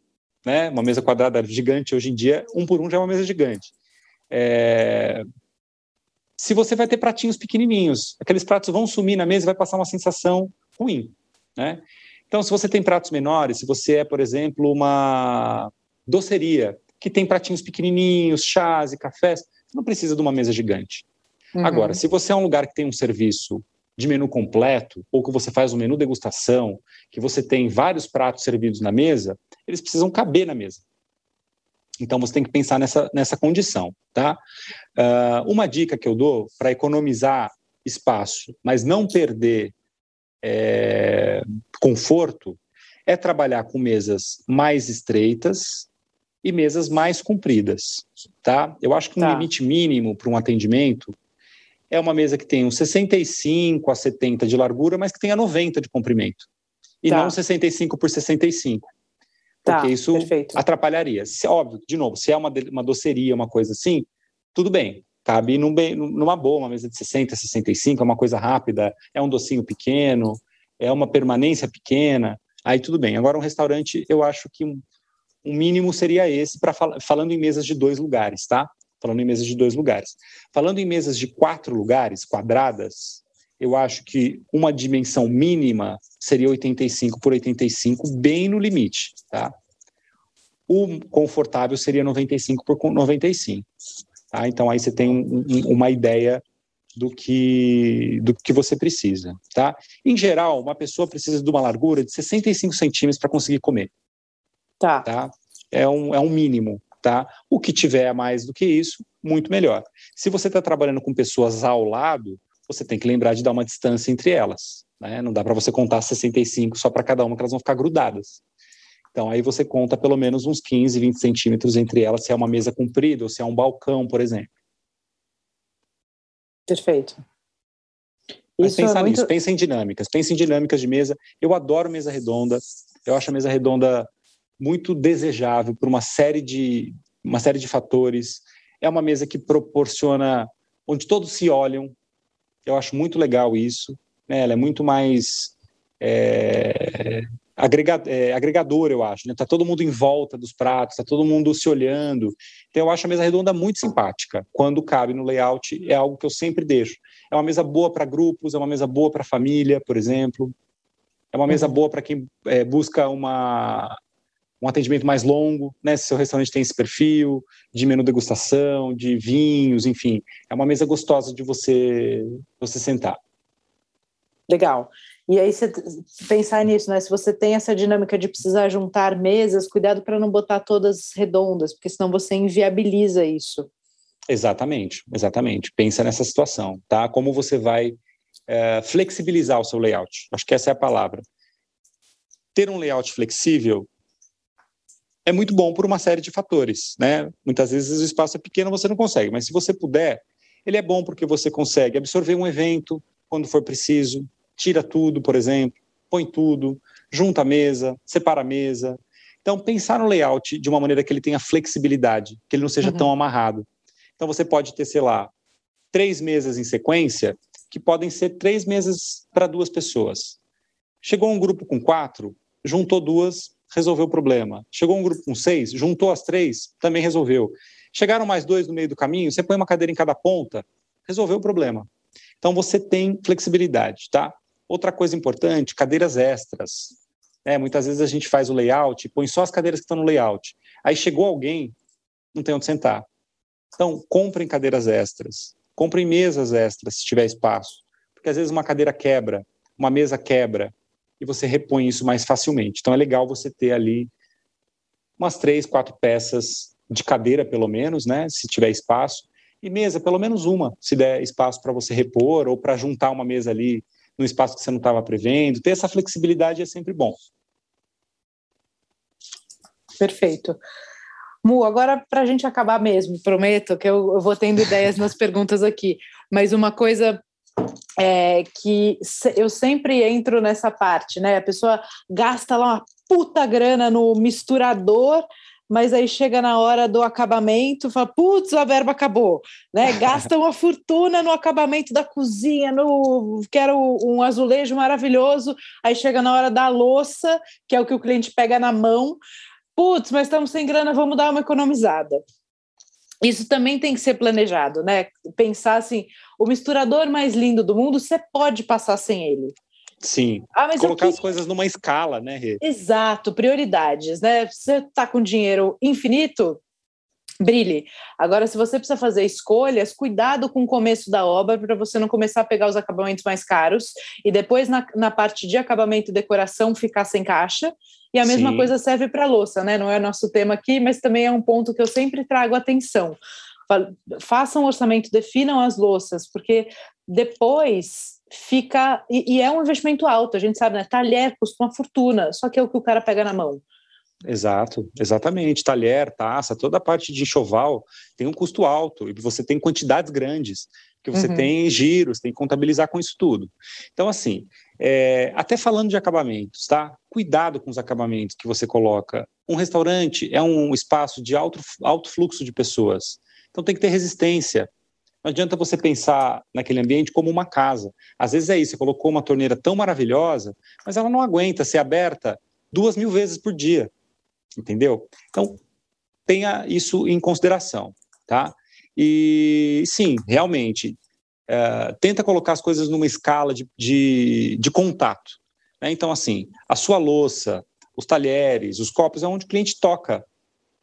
né? Uma mesa quadrada gigante hoje em dia, um por um já é uma mesa gigante. É... Se você vai ter pratinhos pequenininhos, aqueles pratos vão sumir na mesa e vai passar uma sensação ruim, né? Então, se você tem pratos menores, se você é, por exemplo, uma doceria que tem pratinhos pequenininhos, chás e cafés, você não precisa de uma mesa gigante. Uhum. Agora, se você é um lugar que tem um serviço de menu completo, ou que você faz um menu degustação, que você tem vários pratos servidos na mesa, eles precisam caber na mesa. Então você tem que pensar nessa, nessa condição, tá? Uh, uma dica que eu dou para economizar espaço, mas não perder é, conforto, é trabalhar com mesas mais estreitas e mesas mais compridas, tá? Eu acho que um tá. limite mínimo para um atendimento é uma mesa que tem uns 65 a 70 de largura, mas que tenha 90 de comprimento. E tá. não 65 por 65. Tá, porque isso perfeito. atrapalharia. Se, óbvio, de novo, se é uma, uma doceria, uma coisa assim, tudo bem. Cabe num, numa boa, uma mesa de 60, 65, é uma coisa rápida, é um docinho pequeno, é uma permanência pequena, aí tudo bem. Agora, um restaurante, eu acho que um, um mínimo seria esse, para fal falando em mesas de dois lugares, tá? Falando em mesas de dois lugares. Falando em mesas de quatro lugares, quadradas, eu acho que uma dimensão mínima seria 85 por 85, bem no limite, tá? O confortável seria 95 por 95. Tá? Então aí você tem um, um, uma ideia do que do que você precisa, tá? Em geral, uma pessoa precisa de uma largura de 65 centímetros para conseguir comer. Tá. tá? É um, é um mínimo, tá? O que tiver mais do que isso, muito melhor. Se você está trabalhando com pessoas ao lado, você tem que lembrar de dar uma distância entre elas, Né? Não dá para você contar 65 só para cada uma, que elas vão ficar grudadas. Então, aí você conta pelo menos uns 15, 20 centímetros entre elas, se é uma mesa comprida ou se é um balcão, por exemplo. Perfeito. Mas Isso pensa é nisso, pensa em dinâmicas, pensa em dinâmicas de mesa. Eu adoro mesa redonda, eu acho a mesa redonda muito desejável por uma série de, uma série de fatores. É uma mesa que proporciona onde todos se olham. Eu acho muito legal isso. Né? Ela é muito mais é, é, agregador, eu acho. Né? Tá todo mundo em volta dos pratos, tá todo mundo se olhando. Então eu acho a mesa redonda muito simpática. Quando cabe no layout, é algo que eu sempre deixo. É uma mesa boa para grupos, é uma mesa boa para família, por exemplo. É uma mesa uhum. boa para quem é, busca uma, um atendimento mais longo, né? Se seu restaurante tem esse perfil de menu degustação, de vinhos, enfim, é uma mesa gostosa de você você sentar. Legal. E aí você pensar nisso, né? Se você tem essa dinâmica de precisar juntar mesas, cuidado para não botar todas redondas, porque senão você inviabiliza isso. Exatamente, exatamente. Pensa nessa situação, tá? Como você vai é, flexibilizar o seu layout? Acho que essa é a palavra. Ter um layout flexível é muito bom por uma série de fatores, né? Muitas vezes o espaço é pequeno, você não consegue, mas se você puder, ele é bom porque você consegue absorver um evento quando for preciso, tira tudo, por exemplo, põe tudo, junta a mesa, separa a mesa. Então, pensar no layout de uma maneira que ele tenha flexibilidade, que ele não seja uhum. tão amarrado. Então, você pode ter, sei lá, três mesas em sequência, que podem ser três mesas para duas pessoas. Chegou um grupo com quatro, juntou duas, resolveu o problema. Chegou um grupo com seis, juntou as três, também resolveu. Chegaram mais dois no meio do caminho, você põe uma cadeira em cada ponta, resolveu o problema. Então você tem flexibilidade, tá? Outra coisa importante, cadeiras extras. É, muitas vezes a gente faz o layout, põe só as cadeiras que estão no layout. Aí chegou alguém, não tem onde sentar. Então, comprem cadeiras extras. Comprem mesas extras, se tiver espaço. Porque às vezes uma cadeira quebra, uma mesa quebra, e você repõe isso mais facilmente. Então, é legal você ter ali umas três, quatro peças de cadeira, pelo menos, né? Se tiver espaço. E mesa, pelo menos uma, se der espaço para você repor ou para juntar uma mesa ali no espaço que você não estava prevendo. Ter essa flexibilidade é sempre bom. Perfeito. Mu, agora para a gente acabar mesmo, prometo que eu, eu vou tendo ideias nas perguntas aqui, mas uma coisa é, que eu sempre entro nessa parte, né? A pessoa gasta lá uma puta grana no misturador mas aí chega na hora do acabamento, fala, putz, a verba acabou, né? Gasta uma fortuna no acabamento da cozinha, no quero um azulejo maravilhoso, aí chega na hora da louça, que é o que o cliente pega na mão, putz, mas estamos sem grana, vamos dar uma economizada. Isso também tem que ser planejado, né? Pensar assim, o misturador mais lindo do mundo, você pode passar sem ele. Sim. Ah, Colocar as coisas numa escala, né, Rê? Exato, prioridades, né? Você está com dinheiro infinito, brilhe. Agora, se você precisa fazer escolhas, cuidado com o começo da obra para você não começar a pegar os acabamentos mais caros e depois na, na parte de acabamento e decoração ficar sem caixa. E a mesma Sim. coisa serve para louça, né? Não é nosso tema aqui, mas também é um ponto que eu sempre trago atenção. Façam orçamento, definam as louças, porque depois fica. E, e, é um investimento alto, a gente sabe, né? Talher custa uma fortuna, só que é o que o cara pega na mão. Exato, exatamente. Talher, taça, toda a parte de enxoval tem um custo alto e você tem quantidades grandes, que você uhum. tem giros, tem que contabilizar com isso tudo. Então, assim, é, até falando de acabamentos, tá? Cuidado com os acabamentos que você coloca. Um restaurante é um espaço de alto, alto fluxo de pessoas, então tem que ter resistência. Não adianta você pensar naquele ambiente como uma casa. Às vezes é isso, você colocou uma torneira tão maravilhosa, mas ela não aguenta ser aberta duas mil vezes por dia, entendeu? Então, tenha isso em consideração, tá? E sim, realmente, é, tenta colocar as coisas numa escala de, de, de contato. Né? Então, assim, a sua louça, os talheres, os copos, é onde o cliente toca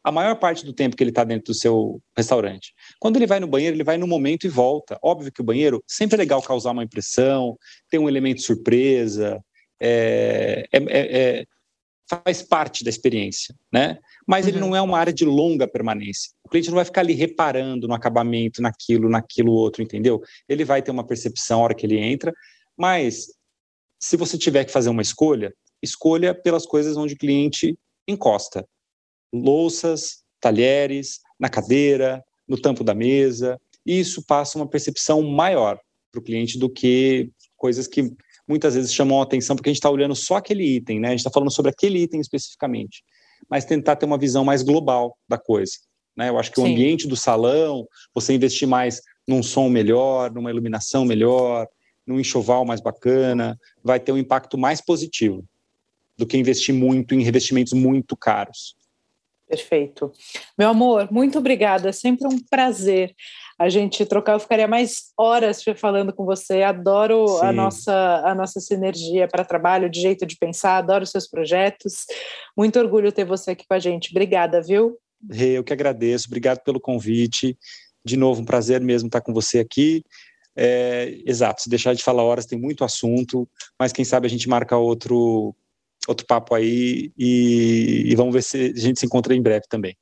a maior parte do tempo que ele está dentro do seu restaurante. Quando ele vai no banheiro, ele vai no momento e volta. Óbvio que o banheiro sempre é legal causar uma impressão, tem um elemento surpresa, é, é, é, é faz parte da experiência, né? Mas uhum. ele não é uma área de longa permanência. O cliente não vai ficar ali reparando no acabamento, naquilo, naquilo outro, entendeu? Ele vai ter uma percepção na hora que ele entra, mas se você tiver que fazer uma escolha, escolha pelas coisas onde o cliente encosta. Louças, talheres, na cadeira, no tampo da mesa. Isso passa uma percepção maior para o cliente do que coisas que muitas vezes chamam a atenção porque a gente está olhando só aquele item, né? A gente está falando sobre aquele item especificamente, mas tentar ter uma visão mais global da coisa. Né? Eu acho que Sim. o ambiente do salão, você investir mais num som melhor, numa iluminação melhor, num enxoval mais bacana, vai ter um impacto mais positivo do que investir muito em revestimentos muito caros. Perfeito. Meu amor, muito obrigada. É sempre um prazer a gente trocar. Eu ficaria mais horas falando com você. Adoro a nossa, a nossa sinergia para trabalho, de jeito de pensar. Adoro seus projetos. Muito orgulho ter você aqui com a gente. Obrigada, viu? Eu que agradeço. Obrigado pelo convite. De novo, um prazer mesmo estar com você aqui. É, exato, se deixar de falar horas, tem muito assunto, mas quem sabe a gente marca outro outro papo aí e, e vamos ver se a gente se encontra em breve também.